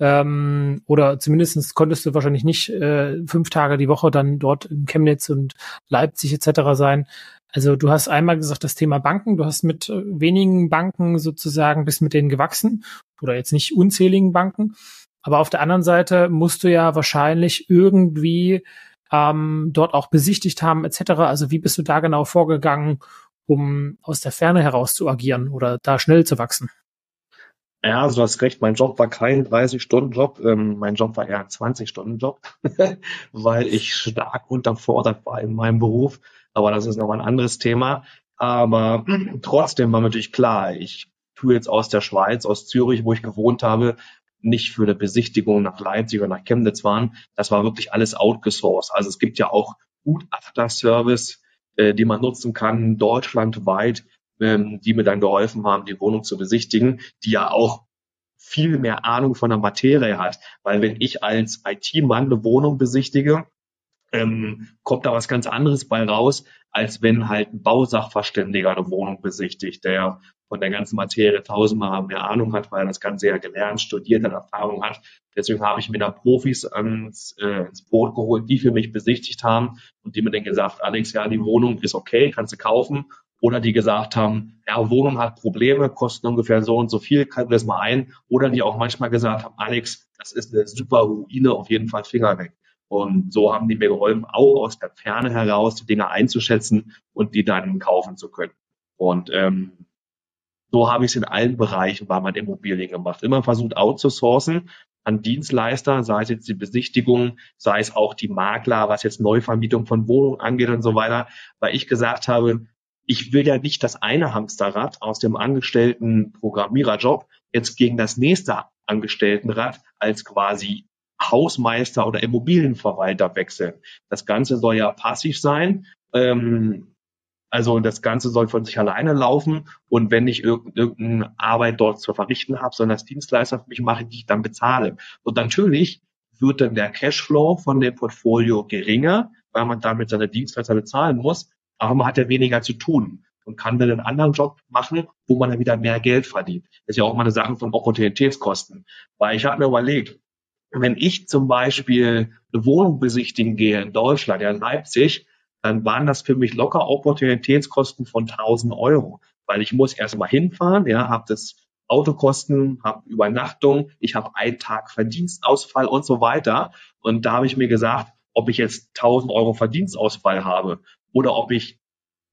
Ähm, oder zumindestens konntest du wahrscheinlich nicht äh, fünf Tage die Woche dann dort in Chemnitz und Leipzig etc. sein. Also du hast einmal gesagt, das Thema Banken, du hast mit äh, wenigen Banken sozusagen bis mit denen gewachsen oder jetzt nicht unzähligen Banken. Aber auf der anderen Seite musst du ja wahrscheinlich irgendwie ähm, dort auch besichtigt haben etc. Also wie bist du da genau vorgegangen, um aus der Ferne heraus zu agieren oder da schnell zu wachsen? Ja, du hast recht, mein Job war kein 30-Stunden-Job, ähm, mein Job war eher ein 20-Stunden-Job, (laughs) weil ich stark unterfordert war in meinem Beruf. Aber das ist noch ein anderes Thema. Aber (clears throat) trotzdem war natürlich klar, ich tue jetzt aus der Schweiz, aus Zürich, wo ich gewohnt habe, nicht für eine Besichtigung nach Leipzig oder nach Chemnitz fahren. Das war wirklich alles outgesourced. Also es gibt ja auch Gutachterservice, äh, die man nutzen kann, deutschlandweit, ähm, die mir dann geholfen haben, die Wohnung zu besichtigen, die ja auch viel mehr Ahnung von der Materie hat. Weil wenn ich als IT-Mann eine Wohnung besichtige, ähm, kommt da was ganz anderes bei raus, als wenn halt ein Bausachverständiger eine Wohnung besichtigt, der von der ganzen Materie tausendmal mehr Ahnung hat, weil er das Ganze ja gelernt, studiert hat, Erfahrung hat. Deswegen habe ich mir da Profis ans, äh, ins Boot geholt, die für mich besichtigt haben und die mir dann gesagt, Alex, ja, die Wohnung ist okay, kannst du kaufen. Oder die gesagt haben, ja, Wohnung hat Probleme, kostet ungefähr so und so viel, kalkulier das mal ein. Oder die auch manchmal gesagt haben, Alex, das ist eine super Ruine, auf jeden Fall Finger weg. Und so haben die mir geholfen, auch aus der Ferne heraus die Dinge einzuschätzen und die dann kaufen zu können. Und ähm, so habe ich es in allen Bereichen bei meinen Immobilien gemacht. Immer versucht outzusourcen an Dienstleister, sei es jetzt die Besichtigung, sei es auch die Makler, was jetzt Neuvermietung von Wohnungen angeht und so weiter, weil ich gesagt habe, ich will ja nicht das eine Hamsterrad aus dem angestellten Programmiererjob jetzt gegen das nächste Angestelltenrad als quasi Hausmeister oder Immobilienverwalter wechseln. Das Ganze soll ja passiv sein. Ähm, also das Ganze soll von sich alleine laufen und wenn ich irgendeine Arbeit dort zu verrichten habe, sondern das Dienstleister für mich mache, die ich dann bezahle. Und natürlich wird dann der Cashflow von dem Portfolio geringer, weil man damit seine Dienstleister bezahlen muss, aber man hat ja weniger zu tun und kann dann einen anderen Job machen, wo man dann wieder mehr Geld verdient. Das ist ja auch mal eine Sache von Opportunitätskosten. Weil ich habe mir überlegt, wenn ich zum Beispiel eine Wohnung besichtigen gehe in Deutschland, ja in Leipzig, dann waren das für mich locker Opportunitätskosten von 1000 Euro, weil ich muss erstmal hinfahren, ja, habe das Autokosten, habe Übernachtung, ich habe einen Tag Verdienstausfall und so weiter. Und da habe ich mir gesagt, ob ich jetzt 1000 Euro Verdienstausfall habe oder ob ich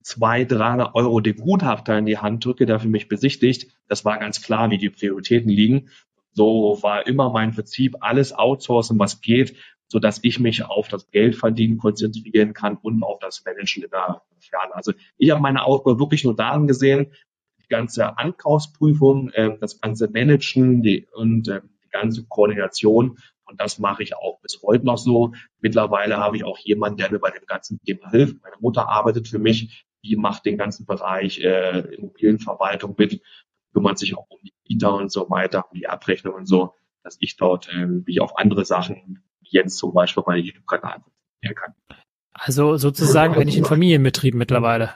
zwei, 300 Euro den Gutachter in die Hand drücke, der für mich besichtigt, das war ganz klar, wie die Prioritäten liegen. So war immer mein Prinzip, alles outsourcen, was geht. sodass ich mich auf das Geldverdienen konzentrieren kann und auf das Managen in der Ferne. Also ich habe meine Ausbildung wirklich nur darin gesehen, die ganze Ankaufsprüfung, äh, das ganze Managen die, und äh, die ganze Koordination und das mache ich auch bis heute noch so. Mittlerweile habe ich auch jemanden, der mir bei dem ganzen Thema hilft. Meine Mutter arbeitet für mich. Die macht den ganzen Bereich äh, Immobilienverwaltung mit, kümmert sich auch um die Kita und so weiter, um die Abrechnung und so, dass ich dort äh, wie auf andere Sachen, wie jetzt zum Beispiel meinen YouTube-Kanal kann. Also sozusagen bin ich in Familienbetrieb mittlerweile.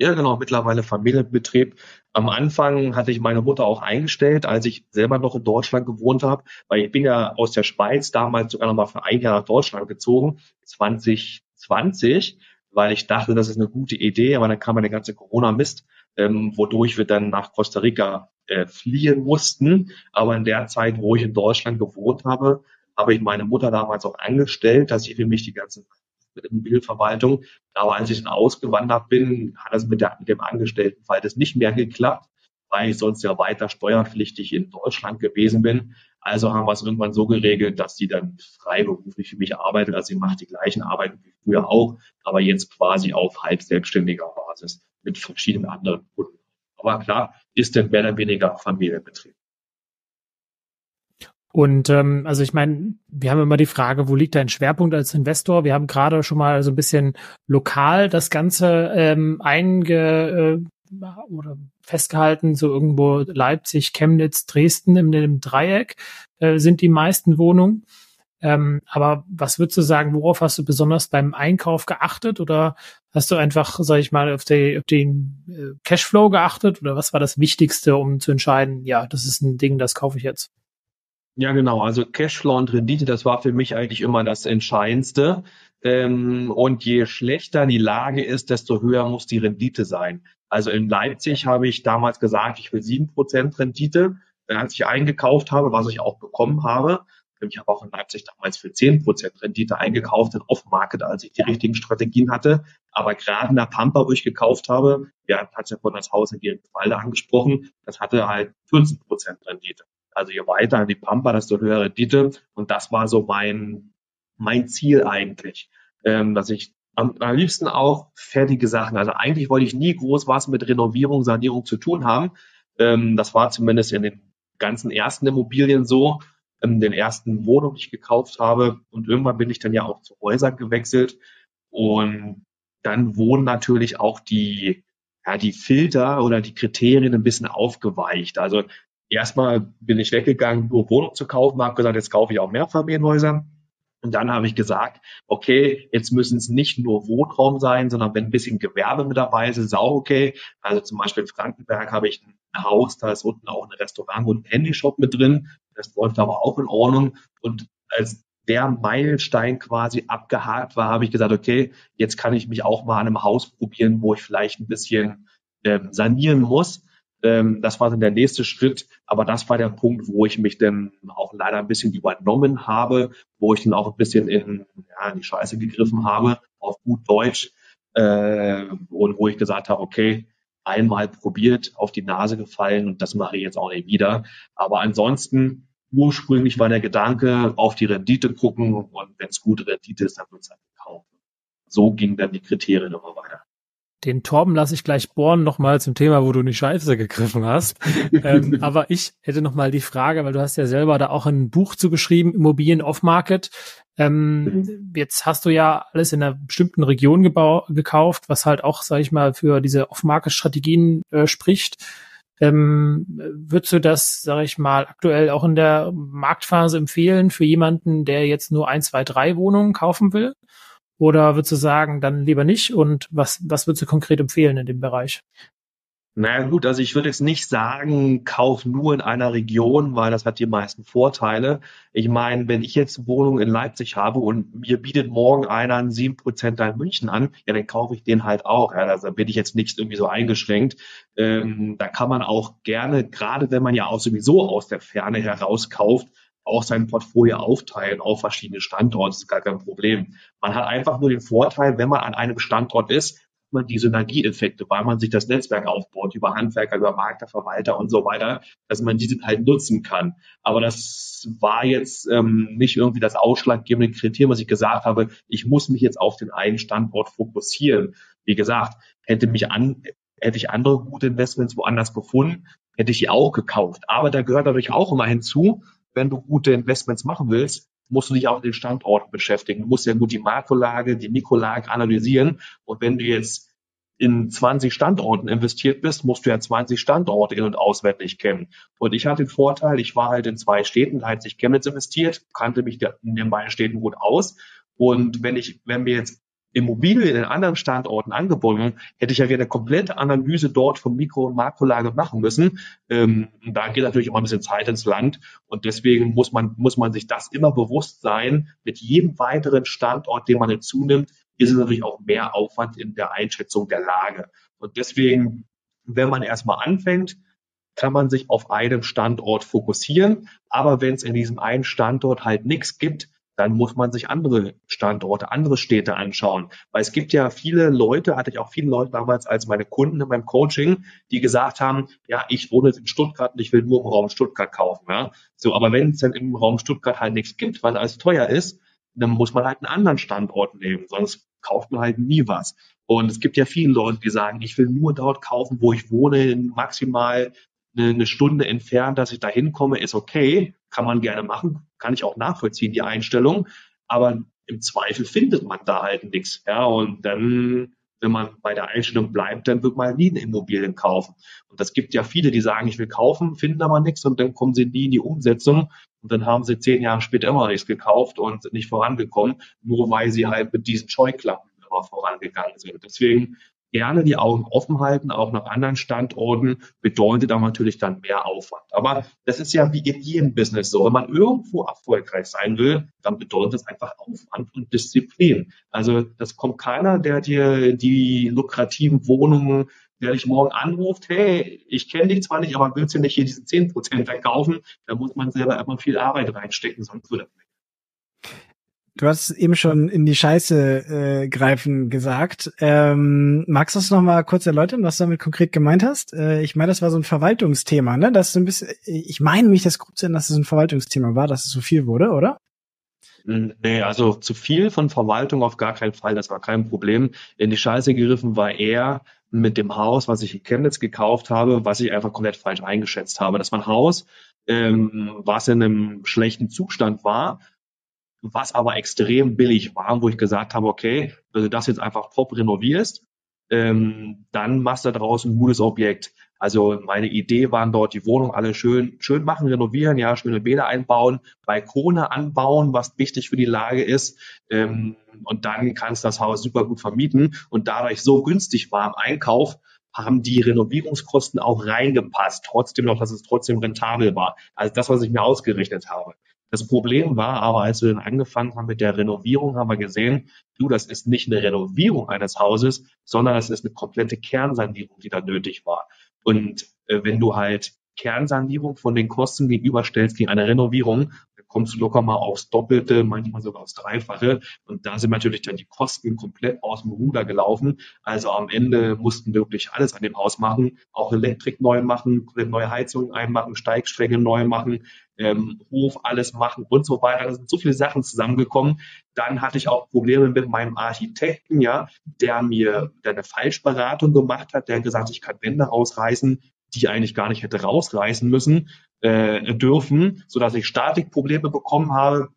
Ja, genau, mittlerweile Familienbetrieb. Am Anfang hatte ich meine Mutter auch eingestellt, als ich selber noch in Deutschland gewohnt habe, weil ich bin ja aus der Schweiz damals sogar noch mal für ein Jahr nach Deutschland gezogen, 2020, weil ich dachte, das ist eine gute Idee, aber dann kam ja der ganze Corona-Mist, ähm, wodurch wir dann nach Costa Rica äh, fliehen mussten. Aber in der Zeit, wo ich in Deutschland gewohnt habe, habe ich meine Mutter damals auch angestellt, dass sie für mich die ganzen mit Immobilienverwaltung. Aber als ich dann ausgewandert bin, hat das mit, der, mit dem Angestelltenverhältnis nicht mehr geklappt, weil ich sonst ja weiter steuerpflichtig in Deutschland gewesen bin. Also haben wir es irgendwann so geregelt, dass die dann freiberuflich für mich arbeitet. Also sie macht die gleichen Arbeiten wie früher auch, aber jetzt quasi auf halb selbstständiger Basis mit verschiedenen anderen Kunden. Aber klar, ist denn mehr oder weniger Familienbetrieb. Und ähm, also ich meine, wir haben immer die Frage, wo liegt dein Schwerpunkt als Investor? Wir haben gerade schon mal so ein bisschen lokal das Ganze ähm, einge äh, oder festgehalten, so irgendwo Leipzig, Chemnitz, Dresden in dem Dreieck äh, sind die meisten Wohnungen. Ähm, aber was würdest du sagen, worauf hast du besonders beim Einkauf geachtet oder hast du einfach, sag ich mal, auf, die, auf den äh, Cashflow geachtet oder was war das Wichtigste, um zu entscheiden, ja, das ist ein Ding, das kaufe ich jetzt? Ja, genau. Also Cashflow und Rendite, das war für mich eigentlich immer das Entscheidendste. Ähm, und je schlechter die Lage ist, desto höher muss die Rendite sein. Also in Leipzig habe ich damals gesagt, ich will sieben Prozent Rendite, als ich eingekauft habe, was ich auch bekommen habe. Ich habe auch in Leipzig damals für zehn Prozent Rendite eingekauft in Off-Market, als ich die richtigen Strategien hatte. Aber gerade in der Pampa, wo ich gekauft habe, ja, hat ja von das Haus in Falde angesprochen, das hatte halt 15 Prozent Rendite. Also je weiter an die Pampa, desto höhere Rendite. Und das war so mein, mein Ziel eigentlich, ähm, dass ich am, am liebsten auch fertige Sachen. Also eigentlich wollte ich nie groß was mit Renovierung, Sanierung zu tun haben. Ähm, das war zumindest in den ganzen ersten Immobilien so, in den ersten Wohnungen, die ich gekauft habe. Und irgendwann bin ich dann ja auch zu Häusern gewechselt. Und dann wurden natürlich auch die, ja, die Filter oder die Kriterien ein bisschen aufgeweicht. Also erstmal bin ich weggegangen, nur Wohnung zu kaufen, habe gesagt, jetzt kaufe ich auch Mehrfamilienhäuser. Und dann habe ich gesagt, okay, jetzt müssen es nicht nur Wohnraum sein, sondern wenn ein bisschen Gewerbe mit dabei ist, ist auch okay. Also zum Beispiel in Frankenberg habe ich ein Haus, da ist unten auch ein Restaurant und ein Handyshop mit drin. Das läuft aber auch in Ordnung. Und als der Meilenstein quasi abgehakt war, habe ich gesagt, okay, jetzt kann ich mich auch mal an einem Haus probieren, wo ich vielleicht ein bisschen ähm, sanieren muss. Ähm, das war dann der nächste Schritt. Aber das war der Punkt, wo ich mich dann auch leider ein bisschen übernommen habe, wo ich dann auch ein bisschen in, ja, in die Scheiße gegriffen habe, auf gut Deutsch. Äh, und wo ich gesagt habe, okay, einmal probiert, auf die Nase gefallen und das mache ich jetzt auch nicht wieder. Aber ansonsten, ursprünglich war der Gedanke, auf die Rendite gucken und wenn es gute Rendite ist, dann wird es halt gekauft. So gingen dann die Kriterien immer weiter. Den Torben lasse ich gleich bohren nochmal zum Thema, wo du nicht Scheiße gegriffen hast. (laughs) ähm, aber ich hätte nochmal die Frage, weil du hast ja selber da auch ein Buch zugeschrieben, Immobilien Off-Market. Ähm, mhm. Jetzt hast du ja alles in einer bestimmten Region gekauft, was halt auch, sage ich mal, für diese Off-Market-Strategien äh, spricht. Ähm, würdest du das, sage ich mal, aktuell auch in der Marktphase empfehlen für jemanden, der jetzt nur ein, zwei, drei Wohnungen kaufen will? Oder würdest du sagen, dann lieber nicht? Und was, was würdest du konkret empfehlen in dem Bereich? Naja gut, also ich würde jetzt nicht sagen, kauf nur in einer Region, weil das hat die meisten Vorteile. Ich meine, wenn ich jetzt Wohnung in Leipzig habe und mir bietet morgen einer einen 7% in München an, ja, dann kaufe ich den halt auch. Ja, also bin ich jetzt nicht irgendwie so eingeschränkt. Ähm, da kann man auch gerne, gerade wenn man ja auch sowieso aus der Ferne heraus kauft, auch sein Portfolio aufteilen auf verschiedene Standorte, das ist gar kein Problem. Man hat einfach nur den Vorteil, wenn man an einem Standort ist, man die Synergieeffekte, weil man sich das Netzwerk aufbaut, über Handwerker, über Makler, Verwalter und so weiter, dass man diese halt nutzen kann. Aber das war jetzt ähm, nicht irgendwie das ausschlaggebende Kriterium, was ich gesagt habe, ich muss mich jetzt auf den einen Standort fokussieren. Wie gesagt, hätte mich an, hätte ich andere gute Investments woanders gefunden, hätte ich die auch gekauft. Aber da gehört natürlich auch immer hinzu, wenn du gute Investments machen willst, musst du dich auch mit den Standorten beschäftigen. Du musst ja gut die Makrolage, die Mikrolage analysieren. Und wenn du jetzt in 20 Standorten investiert bist, musst du ja 20 Standorte in- und auswendig kennen. Und ich hatte den Vorteil, ich war halt in zwei Städten, Leipzig, Chemnitz investiert, kannte mich in den beiden Städten gut aus. Und wenn ich, wenn mir jetzt Immobilien in anderen Standorten angeboten, hätte ich ja wieder eine komplette Analyse dort vom Mikro- und Makrolage machen müssen. Ähm, da geht natürlich immer ein bisschen Zeit ins Land und deswegen muss man, muss man sich das immer bewusst sein. Mit jedem weiteren Standort, den man hinzunimmt, ist es natürlich auch mehr Aufwand in der Einschätzung der Lage. Und deswegen, wenn man erstmal anfängt, kann man sich auf einem Standort fokussieren. Aber wenn es in diesem einen Standort halt nichts gibt, dann muss man sich andere Standorte, andere Städte anschauen. Weil es gibt ja viele Leute, hatte ich auch viele Leute damals als meine Kunden in meinem Coaching, die gesagt haben, ja, ich wohne jetzt in Stuttgart und ich will nur im Raum Stuttgart kaufen. Ja? So, aber wenn es dann im Raum Stuttgart halt nichts gibt, weil alles teuer ist, dann muss man halt einen anderen Standort nehmen, sonst kauft man halt nie was. Und es gibt ja viele Leute, die sagen, ich will nur dort kaufen, wo ich wohne, maximal eine, Stunde entfernt, dass ich da hinkomme, ist okay, kann man gerne machen, kann ich auch nachvollziehen, die Einstellung. Aber im Zweifel findet man da halt nichts. Ja, und dann, wenn man bei der Einstellung bleibt, dann wird man nie eine Immobilien kaufen. Und das gibt ja viele, die sagen, ich will kaufen, finden aber nichts und dann kommen sie nie in die Umsetzung. Und dann haben sie zehn Jahre später immer nichts gekauft und sind nicht vorangekommen, nur weil sie halt mit diesen Scheuklappen immer vorangegangen sind. Deswegen gerne die Augen offen halten, auch nach anderen Standorten, bedeutet aber natürlich dann mehr Aufwand. Aber das ist ja wie in jedem Business so. Wenn man irgendwo erfolgreich sein will, dann bedeutet das einfach Aufwand und Disziplin. Also das kommt keiner, der dir die lukrativen Wohnungen der dich morgen anruft, hey, ich kenne dich zwar nicht, aber willst du nicht hier diesen 10% verkaufen? Da muss man selber immer viel Arbeit reinstecken, sonst würde das nicht. Du hast eben schon in die Scheiße äh, greifen gesagt. Ähm, magst du es noch mal kurz erläutern, was du damit konkret gemeint hast? Äh, ich meine, das war so ein Verwaltungsthema, ne? Das ist so ein bisschen. Ich meine mich das grob zu dass es ein Verwaltungsthema war, dass es so viel wurde, oder? Nee, also zu viel von Verwaltung auf gar keinen Fall. Das war kein Problem. In die Scheiße gegriffen war eher mit dem Haus, was ich in Chemnitz gekauft habe, was ich einfach komplett falsch eingeschätzt habe. Das war ein Haus, ähm, was in einem schlechten Zustand war was aber extrem billig war, wo ich gesagt habe, okay, wenn du das jetzt einfach top renovierst, ähm, dann machst du daraus ein gutes Objekt. Also meine Idee waren dort die Wohnung alle schön, schön machen, renovieren, ja, schöne Bäder einbauen, Balkone anbauen, was wichtig für die Lage ist. Ähm, und dann kannst du das Haus super gut vermieten. Und da ich so günstig war im Einkauf, haben die Renovierungskosten auch reingepasst, trotzdem noch, dass es trotzdem rentabel war. Also das, was ich mir ausgerechnet habe. Das Problem war aber, als wir dann angefangen haben mit der Renovierung, haben wir gesehen, du, das ist nicht eine Renovierung eines Hauses, sondern es ist eine komplette Kernsanierung, die da nötig war. Und äh, wenn du halt Kernsanierung von den Kosten gegenüberstellst gegen eine Renovierung, kommst du locker mal aufs Doppelte, manchmal sogar aufs Dreifache. Und da sind natürlich dann die Kosten komplett aus dem Ruder gelaufen. Also am Ende mussten wir wirklich alles an dem Haus machen, auch Elektrik neu machen, neue Heizungen einmachen, Steigstränge neu machen, ähm, Hof alles machen und so weiter. Da sind so viele Sachen zusammengekommen. Dann hatte ich auch Probleme mit meinem Architekten, ja, der mir der eine Falschberatung gemacht hat, der gesagt, ich kann Wände rausreißen, die eigentlich gar nicht hätte rausreißen müssen äh, dürfen, so dass ich Statikprobleme bekommen habe.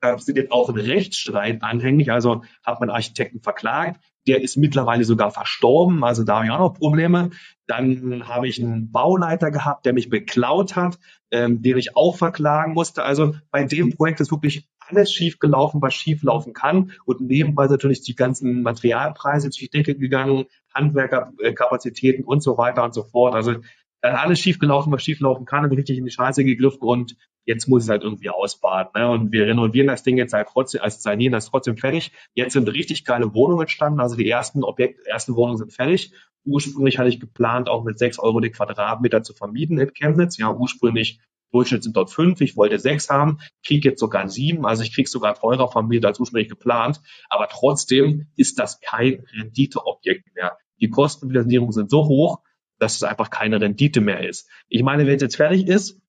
Da sind jetzt auch ein Rechtsstreit anhängig, also hat man Architekten verklagt. Der ist mittlerweile sogar verstorben, also da habe ich auch noch Probleme. Dann habe ich einen Bauleiter gehabt, der mich beklaut hat, ähm, den ich auch verklagen musste. Also bei dem Projekt ist wirklich alles schief gelaufen, was schief laufen kann. Und nebenbei natürlich die ganzen Materialpreise durch die Decke gegangen, Handwerkerkapazitäten und so weiter und so fort. Also dann alles schief gelaufen, was schief laufen kann, und richtig in die Scheiße gegriffen und jetzt muss es halt irgendwie ausbaden. Ne? Und wir renovieren das Ding jetzt halt trotzdem, also sanieren das trotzdem fertig. Jetzt sind richtig geile Wohnungen entstanden, also die ersten Objekte, ersten Wohnungen sind fertig. Ursprünglich hatte ich geplant, auch mit sechs Euro die Quadratmeter zu vermieten in Chemnitz. Ja, ursprünglich Durchschnitt sind dort fünf, ich wollte sechs haben, kriege jetzt sogar sieben, also ich kriege sogar teurer mir als ursprünglich geplant, aber trotzdem ist das kein Renditeobjekt mehr. Die Kosten für die Sanierung sind so hoch, dass es einfach keine Rendite mehr ist. Ich meine, wenn es jetzt fertig ist,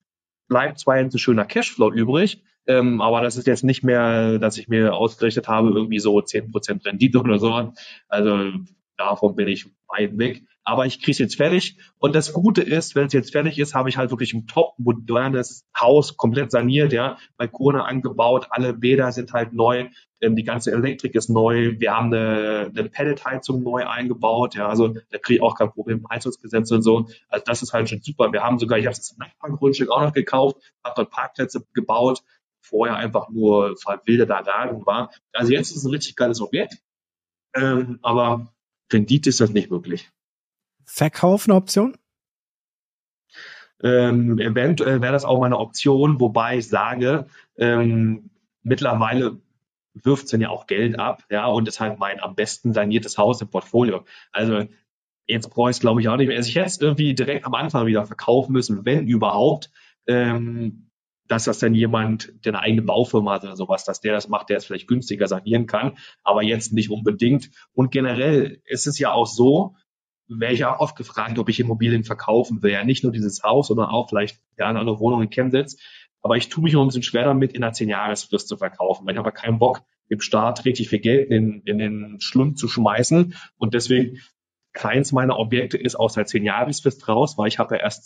bleibt zwar ein schöner Cashflow übrig, ähm, aber das ist jetzt nicht mehr, dass ich mir ausgerichtet habe, irgendwie so zehn Prozent Rendite (laughs) oder so. Also davon bin ich weit weg aber ich kriege es jetzt fertig. Und das Gute ist, wenn es jetzt fertig ist, habe ich halt wirklich ein top modernes Haus komplett saniert, ja, Balkone angebaut, alle Bäder sind halt neu, ähm, die ganze Elektrik ist neu, wir haben eine, eine Pelletheizung neu eingebaut, ja, also da kriege ich auch kein Problem, Heizungsgesetze und so. Also das ist halt schon super. Wir haben sogar, ich habe das Nachbargrundstück auch noch gekauft, habe dort Parkplätze gebaut, vorher einfach nur verwilderter Ragen war. Also jetzt ist es ein richtig geiles Objekt. Ähm, aber Rendite ist das nicht wirklich. Verkauf eine Option? Ähm, eventuell wäre das auch mal eine Option, wobei ich sage, ähm, mittlerweile wirft es dann ja auch Geld ab, ja, und ist halt mein am besten saniertes Haus im Portfolio. Also jetzt brauche ich es, glaube ich, auch nicht mehr. Also ich hätte es irgendwie direkt am Anfang wieder verkaufen müssen, wenn überhaupt. Ähm, dass das dann jemand, der eine eigene Baufirma hat oder sowas, dass der das macht, der es vielleicht günstiger sanieren kann, aber jetzt nicht unbedingt. Und generell ist es ja auch so, wäre ich auch oft gefragt, ob ich Immobilien verkaufen will. Ja, nicht nur dieses Haus, sondern auch vielleicht ja, eine andere Wohnung in Chemnitz. Aber ich tue mich noch ein bisschen schwer damit, in einer Zehn-Jahres-Frist zu verkaufen, weil ich habe keinen Bock, dem Staat richtig viel Geld in, in den Schlund zu schmeißen. Und deswegen keins meiner Objekte ist aus der Zehn-Jahres-Frist raus, weil ich habe ja erst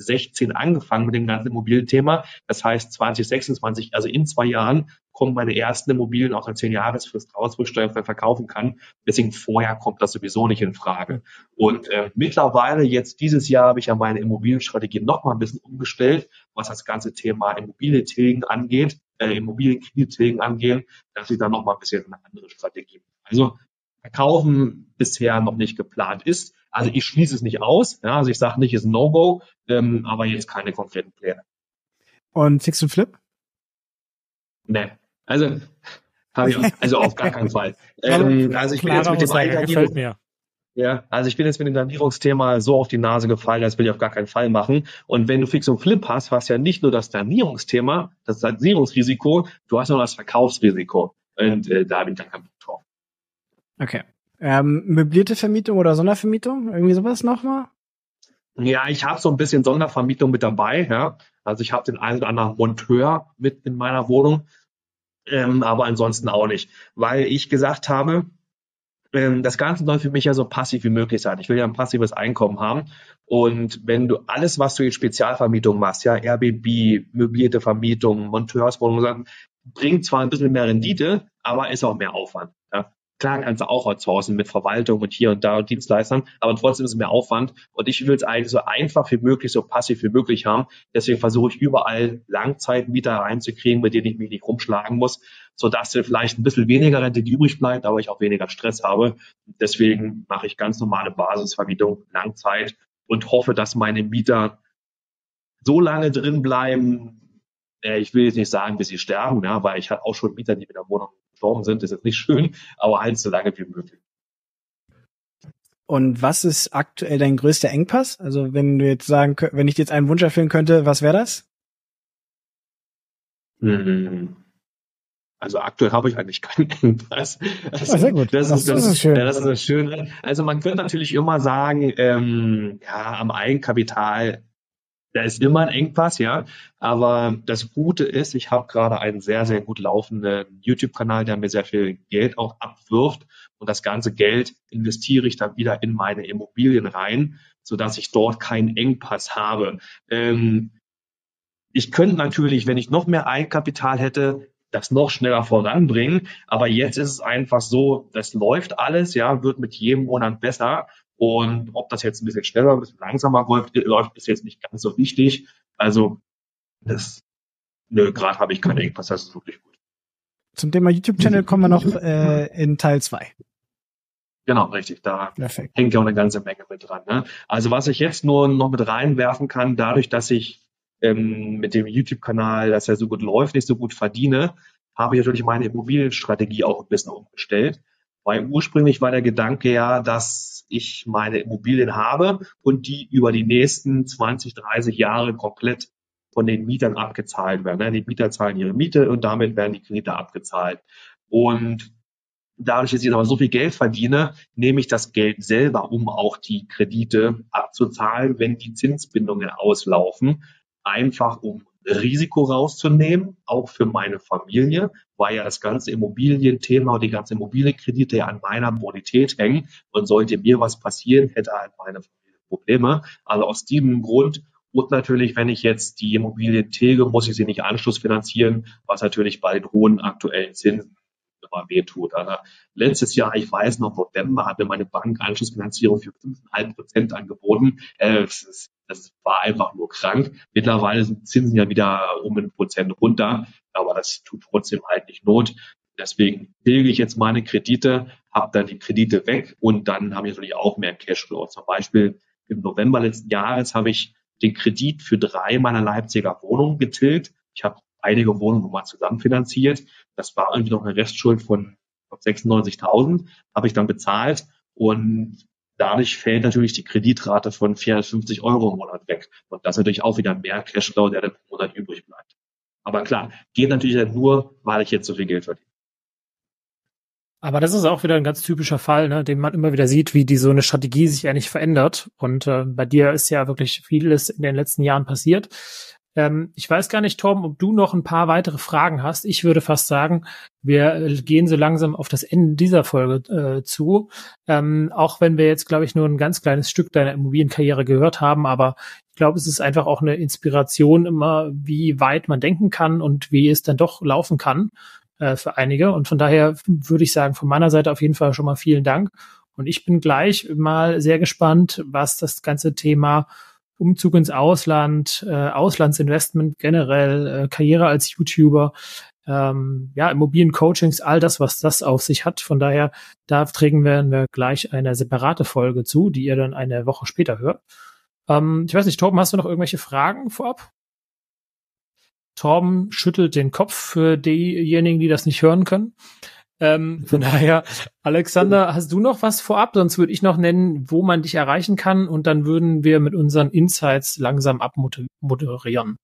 2016 angefangen mit dem ganzen Immobilienthema. Das heißt 2026, also in zwei Jahren, kommen meine ersten Immobilien aus der Zehn-Jahres-Frist raus, wo ich steuerfrei verkaufen kann. Deswegen vorher kommt das sowieso nicht in Frage. Und äh, mittlerweile, jetzt dieses Jahr, habe ich ja meine Immobilienstrategie noch mal ein bisschen umgestellt, was das ganze Thema Immobilientilgen angeht, äh, Immobilienkredittilgen angeht, dass ich da noch mal ein bisschen eine andere Strategie. Also Verkaufen bisher noch nicht geplant ist. Also ich schließe es nicht aus. Ja, also ich sage nicht, ist ein No-Go, ähm, aber jetzt keine konkreten Pläne. Und Fix und Flip? Nee. Also, habe ich, (laughs) also auf gar keinen Fall. Ähm, also ich bin jetzt mit dem gefällt mir. Ja, also ich bin jetzt mit dem Sanierungsthema so auf die Nase gefallen, das will ich auf gar keinen Fall machen. Und wenn du Fix und Flip hast, hast du ja nicht nur das Sanierungsthema, das Sanierungsrisiko, du hast noch das Verkaufsrisiko. Und äh, da bin ich dann kein Bock drauf. Okay. Ähm, möblierte Vermietung oder Sondervermietung? Irgendwie sowas nochmal? Ja, ich habe so ein bisschen Sondervermietung mit dabei. Ja. Also ich habe den einen oder anderen Monteur mit in meiner Wohnung, ähm, aber ansonsten auch nicht, weil ich gesagt habe, ähm, das Ganze soll für mich ja so passiv wie möglich sein. Ich will ja ein passives Einkommen haben. Und wenn du alles, was du in Spezialvermietung machst, ja, Airbnb, möblierte Vermietung, Monteurswohnungen, bringt zwar ein bisschen mehr Rendite, aber ist auch mehr Aufwand. Klar kannst du auch outsourcen mit Verwaltung und hier und da und Dienstleistern, aber trotzdem ist es mehr Aufwand. Und ich will es eigentlich so einfach wie möglich, so passiv wie möglich haben. Deswegen versuche ich überall Langzeitmieter reinzukriegen, mit denen ich mich nicht rumschlagen muss, sodass vielleicht ein bisschen weniger Rente übrig bleibt, aber ich auch weniger Stress habe. Deswegen mache ich ganz normale Basisvermietung, Langzeit und hoffe, dass meine Mieter so lange drin bleiben, ich will jetzt nicht sagen, bis sie sterben, ja, weil ich hatte auch schon Mieter, die mit der Wohnung gestorben sind, ist jetzt nicht schön, aber halt so lange wie möglich. Und was ist aktuell dein größter Engpass? Also wenn du jetzt sagen, wenn ich jetzt einen Wunsch erfüllen könnte, was wäre das? Hm. Also aktuell habe ich eigentlich keinen Engpass. Also, oh, sehr gut. Das, das, ist, das, ist schön. Ja, das ist das Schöne. Also man könnte natürlich immer sagen, ähm, ja, am Eigenkapital da ist immer ein Engpass, ja. Aber das Gute ist, ich habe gerade einen sehr, sehr gut laufenden YouTube-Kanal, der mir sehr viel Geld auch abwirft. Und das ganze Geld investiere ich dann wieder in meine Immobilien rein, sodass ich dort keinen Engpass habe. Ähm, ich könnte natürlich, wenn ich noch mehr Eigenkapital hätte, das noch schneller voranbringen. Aber jetzt ist es einfach so, das läuft alles, ja, wird mit jedem Monat besser. Und ob das jetzt ein bisschen schneller, ein bisschen langsamer läuft, läuft ist jetzt nicht ganz so wichtig. Also das, nö, gerade habe ich keine Engpass, das ist wirklich gut. Zum Thema YouTube-Channel kommen wir noch äh, in Teil zwei. Genau, richtig. Da Perfekt. hängt ja auch eine ganze Menge mit dran. Ne? Also was ich jetzt nur noch mit reinwerfen kann, dadurch, dass ich ähm, mit dem YouTube-Kanal, dass er so gut läuft, nicht so gut verdiene, habe ich natürlich meine Immobilienstrategie auch ein bisschen umgestellt. Weil ursprünglich war der Gedanke ja, dass ich meine Immobilien habe und die über die nächsten 20, 30 Jahre komplett von den Mietern abgezahlt werden. Die Mieter zahlen ihre Miete und damit werden die Kredite abgezahlt. Und dadurch, dass ich aber so viel Geld verdiene, nehme ich das Geld selber, um auch die Kredite abzuzahlen, wenn die Zinsbindungen auslaufen. Einfach um Risiko rauszunehmen, auch für meine Familie, weil ja das ganze Immobilienthema und die ganzen Immobilienkredite ja an meiner Bonität hängen. Und sollte mir was passieren, hätte halt meine Familie Probleme. Also aus diesem Grund und natürlich, wenn ich jetzt die Immobilien tilge, muss ich sie nicht anschlussfinanzieren, was natürlich bei den hohen aktuellen Zinsen immer wehtut. Also letztes Jahr, ich weiß noch, November hat mir meine Bank Anschlussfinanzierung für 5,5 Prozent angeboten. Äh, das, war einfach nur krank. Mittlerweile sind Zinsen ja wieder um ein Prozent runter, aber das tut trotzdem halt nicht Not. Deswegen tilge ich jetzt meine Kredite, habe dann die Kredite weg und dann habe ich natürlich auch mehr Cashflow. Zum Beispiel im November letzten Jahres habe ich den Kredit für drei meiner Leipziger Wohnungen getilgt. Ich habe einige Wohnungen nochmal zusammenfinanziert. Das war irgendwie noch eine Restschuld von 96.000, habe ich dann bezahlt und dadurch fällt natürlich die Kreditrate von 450 Euro im Monat weg. Und das ist natürlich auch wieder mehr Cashflow, der dann pro Monat übrig bleibt. Aber klar, geht natürlich nur, weil ich jetzt so viel Geld verdiene. Aber das ist auch wieder ein ganz typischer Fall, ne, den man immer wieder sieht, wie die so eine Strategie sich eigentlich verändert. Und äh, bei dir ist ja wirklich vieles in den letzten Jahren passiert. Ähm, ich weiß gar nicht, Tom, ob du noch ein paar weitere Fragen hast. Ich würde fast sagen, wir gehen so langsam auf das Ende dieser Folge äh, zu. Ähm, auch wenn wir jetzt, glaube ich, nur ein ganz kleines Stück deiner Immobilienkarriere gehört haben, aber ich glaube, es ist einfach auch eine Inspiration immer, wie weit man denken kann und wie es dann doch laufen kann äh, für einige. Und von daher würde ich sagen, von meiner Seite auf jeden Fall schon mal vielen Dank. Und ich bin gleich mal sehr gespannt, was das ganze Thema Umzug ins Ausland, äh, Auslandsinvestment generell, äh, Karriere als YouTuber, ähm, ja, Immobiliencoachings, all das, was das auf sich hat. Von daher, da trägen werden wir gleich eine separate Folge zu, die ihr dann eine Woche später hört. Ähm, ich weiß nicht, Torben, hast du noch irgendwelche Fragen vorab? Torben schüttelt den Kopf für diejenigen, die das nicht hören können. Ähm, (laughs) von daher, Alexander, hast du noch was vorab? Sonst würde ich noch nennen, wo man dich erreichen kann und dann würden wir mit unseren Insights langsam abmoderieren.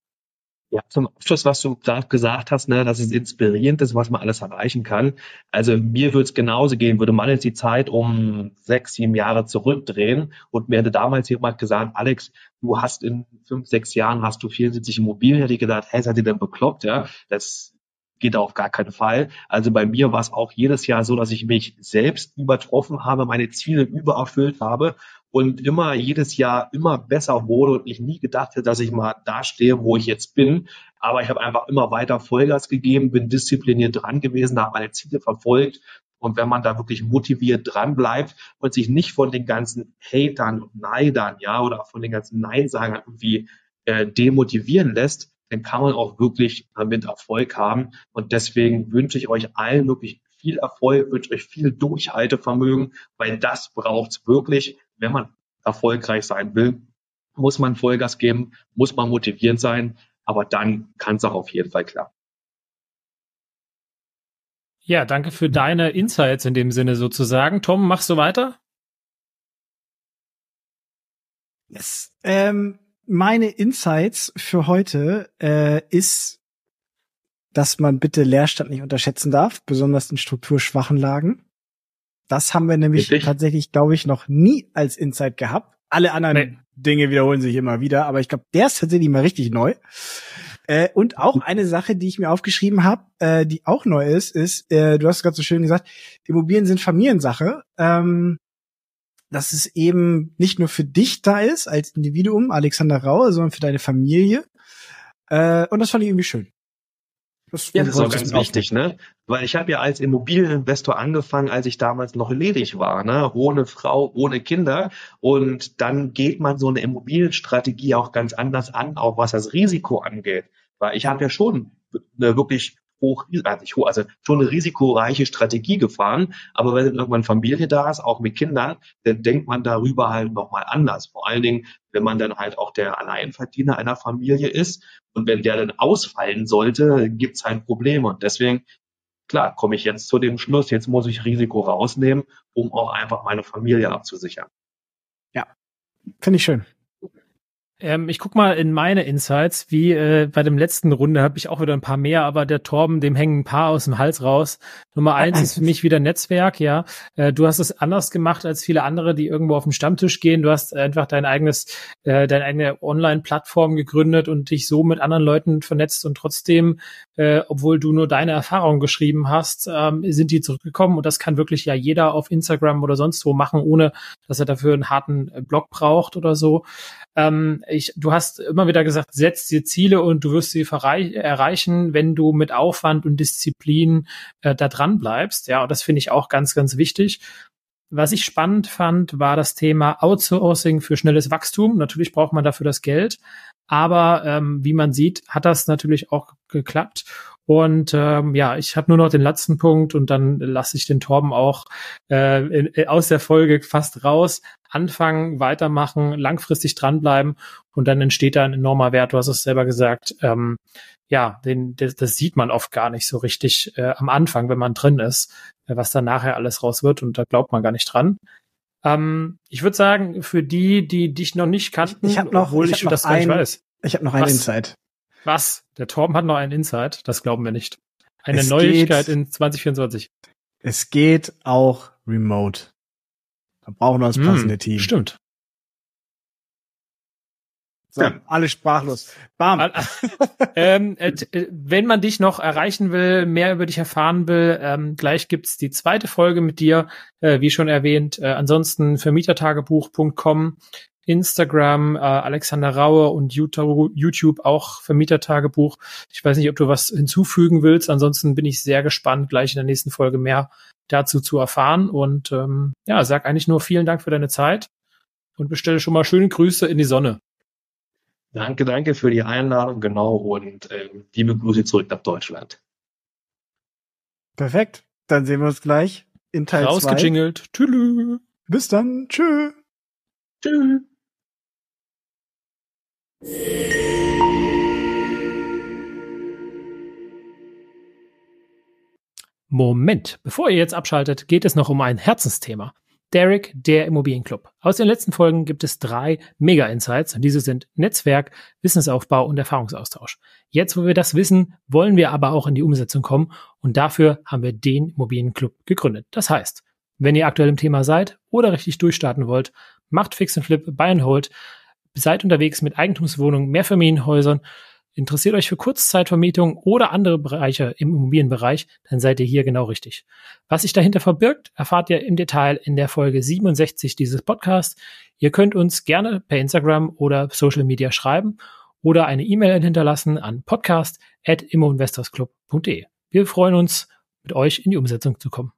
Ja, zum Abschluss, was du gerade gesagt hast, ne, dass es inspirierend ist, was man alles erreichen kann. Also mir würde es genauso gehen, würde man jetzt die Zeit um sechs, sieben Jahre zurückdrehen und mir hätte damals jemand gesagt, Alex, du hast in fünf, sechs Jahren hast du 74 Immobilien, hätte ich gedacht, hey, seid ihr denn bekloppt, ja? Das geht auf gar keinen Fall. Also bei mir war es auch jedes Jahr so, dass ich mich selbst übertroffen habe, meine Ziele übererfüllt habe und immer jedes Jahr immer besser wurde und ich nie gedacht hätte, dass ich mal da stehe, wo ich jetzt bin. Aber ich habe einfach immer weiter Vollgas gegeben, bin diszipliniert dran gewesen, habe meine Ziele verfolgt. Und wenn man da wirklich motiviert dran bleibt und sich nicht von den ganzen Hatern und Neidern, ja, oder von den ganzen Neinsagern irgendwie äh, demotivieren lässt, dann kann man auch wirklich damit Erfolg haben. Und deswegen wünsche ich euch allen wirklich viel Erfolg, wünsche euch viel Durchhaltevermögen, weil das braucht's wirklich, wenn man erfolgreich sein will. Muss man Vollgas geben, muss man motivierend sein, aber dann kann es auch auf jeden Fall klappen. Ja, danke für deine Insights in dem Sinne sozusagen. Tom, machst du weiter? Yes. Ähm, meine Insights für heute äh, ist, dass man bitte Leerstand nicht unterschätzen darf, besonders in strukturschwachen Lagen. Das haben wir nämlich Richtig. tatsächlich, glaube ich, noch nie als Insight gehabt. Alle anderen nee. Dinge wiederholen sich immer wieder, aber ich glaube, der ist tatsächlich mal richtig neu. Äh, und auch eine Sache, die ich mir aufgeschrieben habe, äh, die auch neu ist, ist, äh, du hast gerade so schön gesagt, Immobilien sind Familiensache. Ähm, dass es eben nicht nur für dich da ist als Individuum, Alexander Raue, sondern für deine Familie. Äh, und das fand ich irgendwie schön. Das, ja, das ist auch ganz wichtig, ne? Weil ich habe ja als Immobilieninvestor angefangen, als ich damals noch ledig war, ne? Ohne Frau, ohne Kinder. Und dann geht man so eine Immobilienstrategie auch ganz anders an, auch was das Risiko angeht. Weil ich habe ja schon eine wirklich hoch, also nicht hoch, also schon eine risikoreiche Strategie gefahren. Aber wenn irgendwann Familie da ist, auch mit Kindern, dann denkt man darüber halt nochmal anders. Vor allen Dingen, wenn man dann halt auch der Alleinverdiener einer Familie ist. Und wenn der dann ausfallen sollte, gibt's halt Probleme. Und deswegen, klar, komme ich jetzt zu dem Schluss, jetzt muss ich Risiko rausnehmen, um auch einfach meine Familie abzusichern. Ja, finde ich schön. Ähm, ich guck mal in meine Insights, wie äh, bei dem letzten Runde habe ich auch wieder ein paar mehr, aber der Torben, dem hängen ein paar aus dem Hals raus. Nummer eins (laughs) ist für mich wieder Netzwerk, ja. Äh, du hast es anders gemacht als viele andere, die irgendwo auf den Stammtisch gehen. Du hast einfach dein eigenes, äh, deine eigene Online-Plattform gegründet und dich so mit anderen Leuten vernetzt und trotzdem, äh, obwohl du nur deine Erfahrungen geschrieben hast, ähm, sind die zurückgekommen und das kann wirklich ja jeder auf Instagram oder sonst wo machen, ohne dass er dafür einen harten Blog braucht oder so. Ähm, ich, du hast immer wieder gesagt, setz dir Ziele und du wirst sie erreichen, wenn du mit Aufwand und Disziplin äh, da dran bleibst. Ja, und das finde ich auch ganz, ganz wichtig. Was ich spannend fand, war das Thema Outsourcing für schnelles Wachstum. Natürlich braucht man dafür das Geld, aber ähm, wie man sieht, hat das natürlich auch geklappt. Und ähm, ja, ich habe nur noch den letzten Punkt und dann lasse ich den Torben auch äh, in, äh, aus der Folge fast raus. Anfangen, weitermachen, langfristig dranbleiben und dann entsteht da ein enormer Wert. Du hast es selber gesagt. Ähm, ja, den, das, das sieht man oft gar nicht so richtig äh, am Anfang, wenn man drin ist, äh, was dann nachher alles raus wird und da glaubt man gar nicht dran. Ähm, ich würde sagen, für die, die dich noch nicht kannten, ich habe noch, obwohl ich, ich hab das noch ein, weiß. Ich habe noch einen Insight. Was? Der Torben hat noch einen Insight? Das glauben wir nicht. Eine es Neuigkeit geht, in 2024. Es geht auch remote. Da brauchen wir das passende hm, Team. Stimmt. So, ja. alle sprachlos. Bam. (laughs) ähm, äh, äh, wenn man dich noch erreichen will, mehr über dich erfahren will, ähm, gleich gibt's die zweite Folge mit dir, äh, wie schon erwähnt. Äh, ansonsten vermietertagebuch.com Instagram, äh, Alexander Raue und YouTube auch Vermietertagebuch. Ich weiß nicht, ob du was hinzufügen willst. Ansonsten bin ich sehr gespannt, gleich in der nächsten Folge mehr dazu zu erfahren. Und ähm, ja, sag eigentlich nur vielen Dank für deine Zeit und bestelle schon mal schöne Grüße in die Sonne. Danke, danke für die Einladung, genau. Und äh, liebe Grüße zurück nach Deutschland. Perfekt. Dann sehen wir uns gleich in Teil 2. Rausgejingelt. Tschüss. Bis dann. Tschüss. Tschüss. Moment, bevor ihr jetzt abschaltet, geht es noch um ein Herzensthema. Derek, der Immobilienclub. Aus den letzten Folgen gibt es drei Mega-Insights. Diese sind Netzwerk, Wissensaufbau und Erfahrungsaustausch. Jetzt, wo wir das wissen, wollen wir aber auch in die Umsetzung kommen und dafür haben wir den Immobilienclub gegründet. Das heißt, wenn ihr aktuell im Thema seid oder richtig durchstarten wollt, macht Fix and Flip, Buy and Hold, seid unterwegs mit Eigentumswohnungen, Mehrfamilienhäusern, interessiert euch für Kurzzeitvermietung oder andere Bereiche im Immobilienbereich, dann seid ihr hier genau richtig. Was sich dahinter verbirgt, erfahrt ihr im Detail in der Folge 67 dieses Podcasts. Ihr könnt uns gerne per Instagram oder Social Media schreiben oder eine E-Mail hinterlassen an podcast.immoinvestorsclub.de. Wir freuen uns, mit euch in die Umsetzung zu kommen.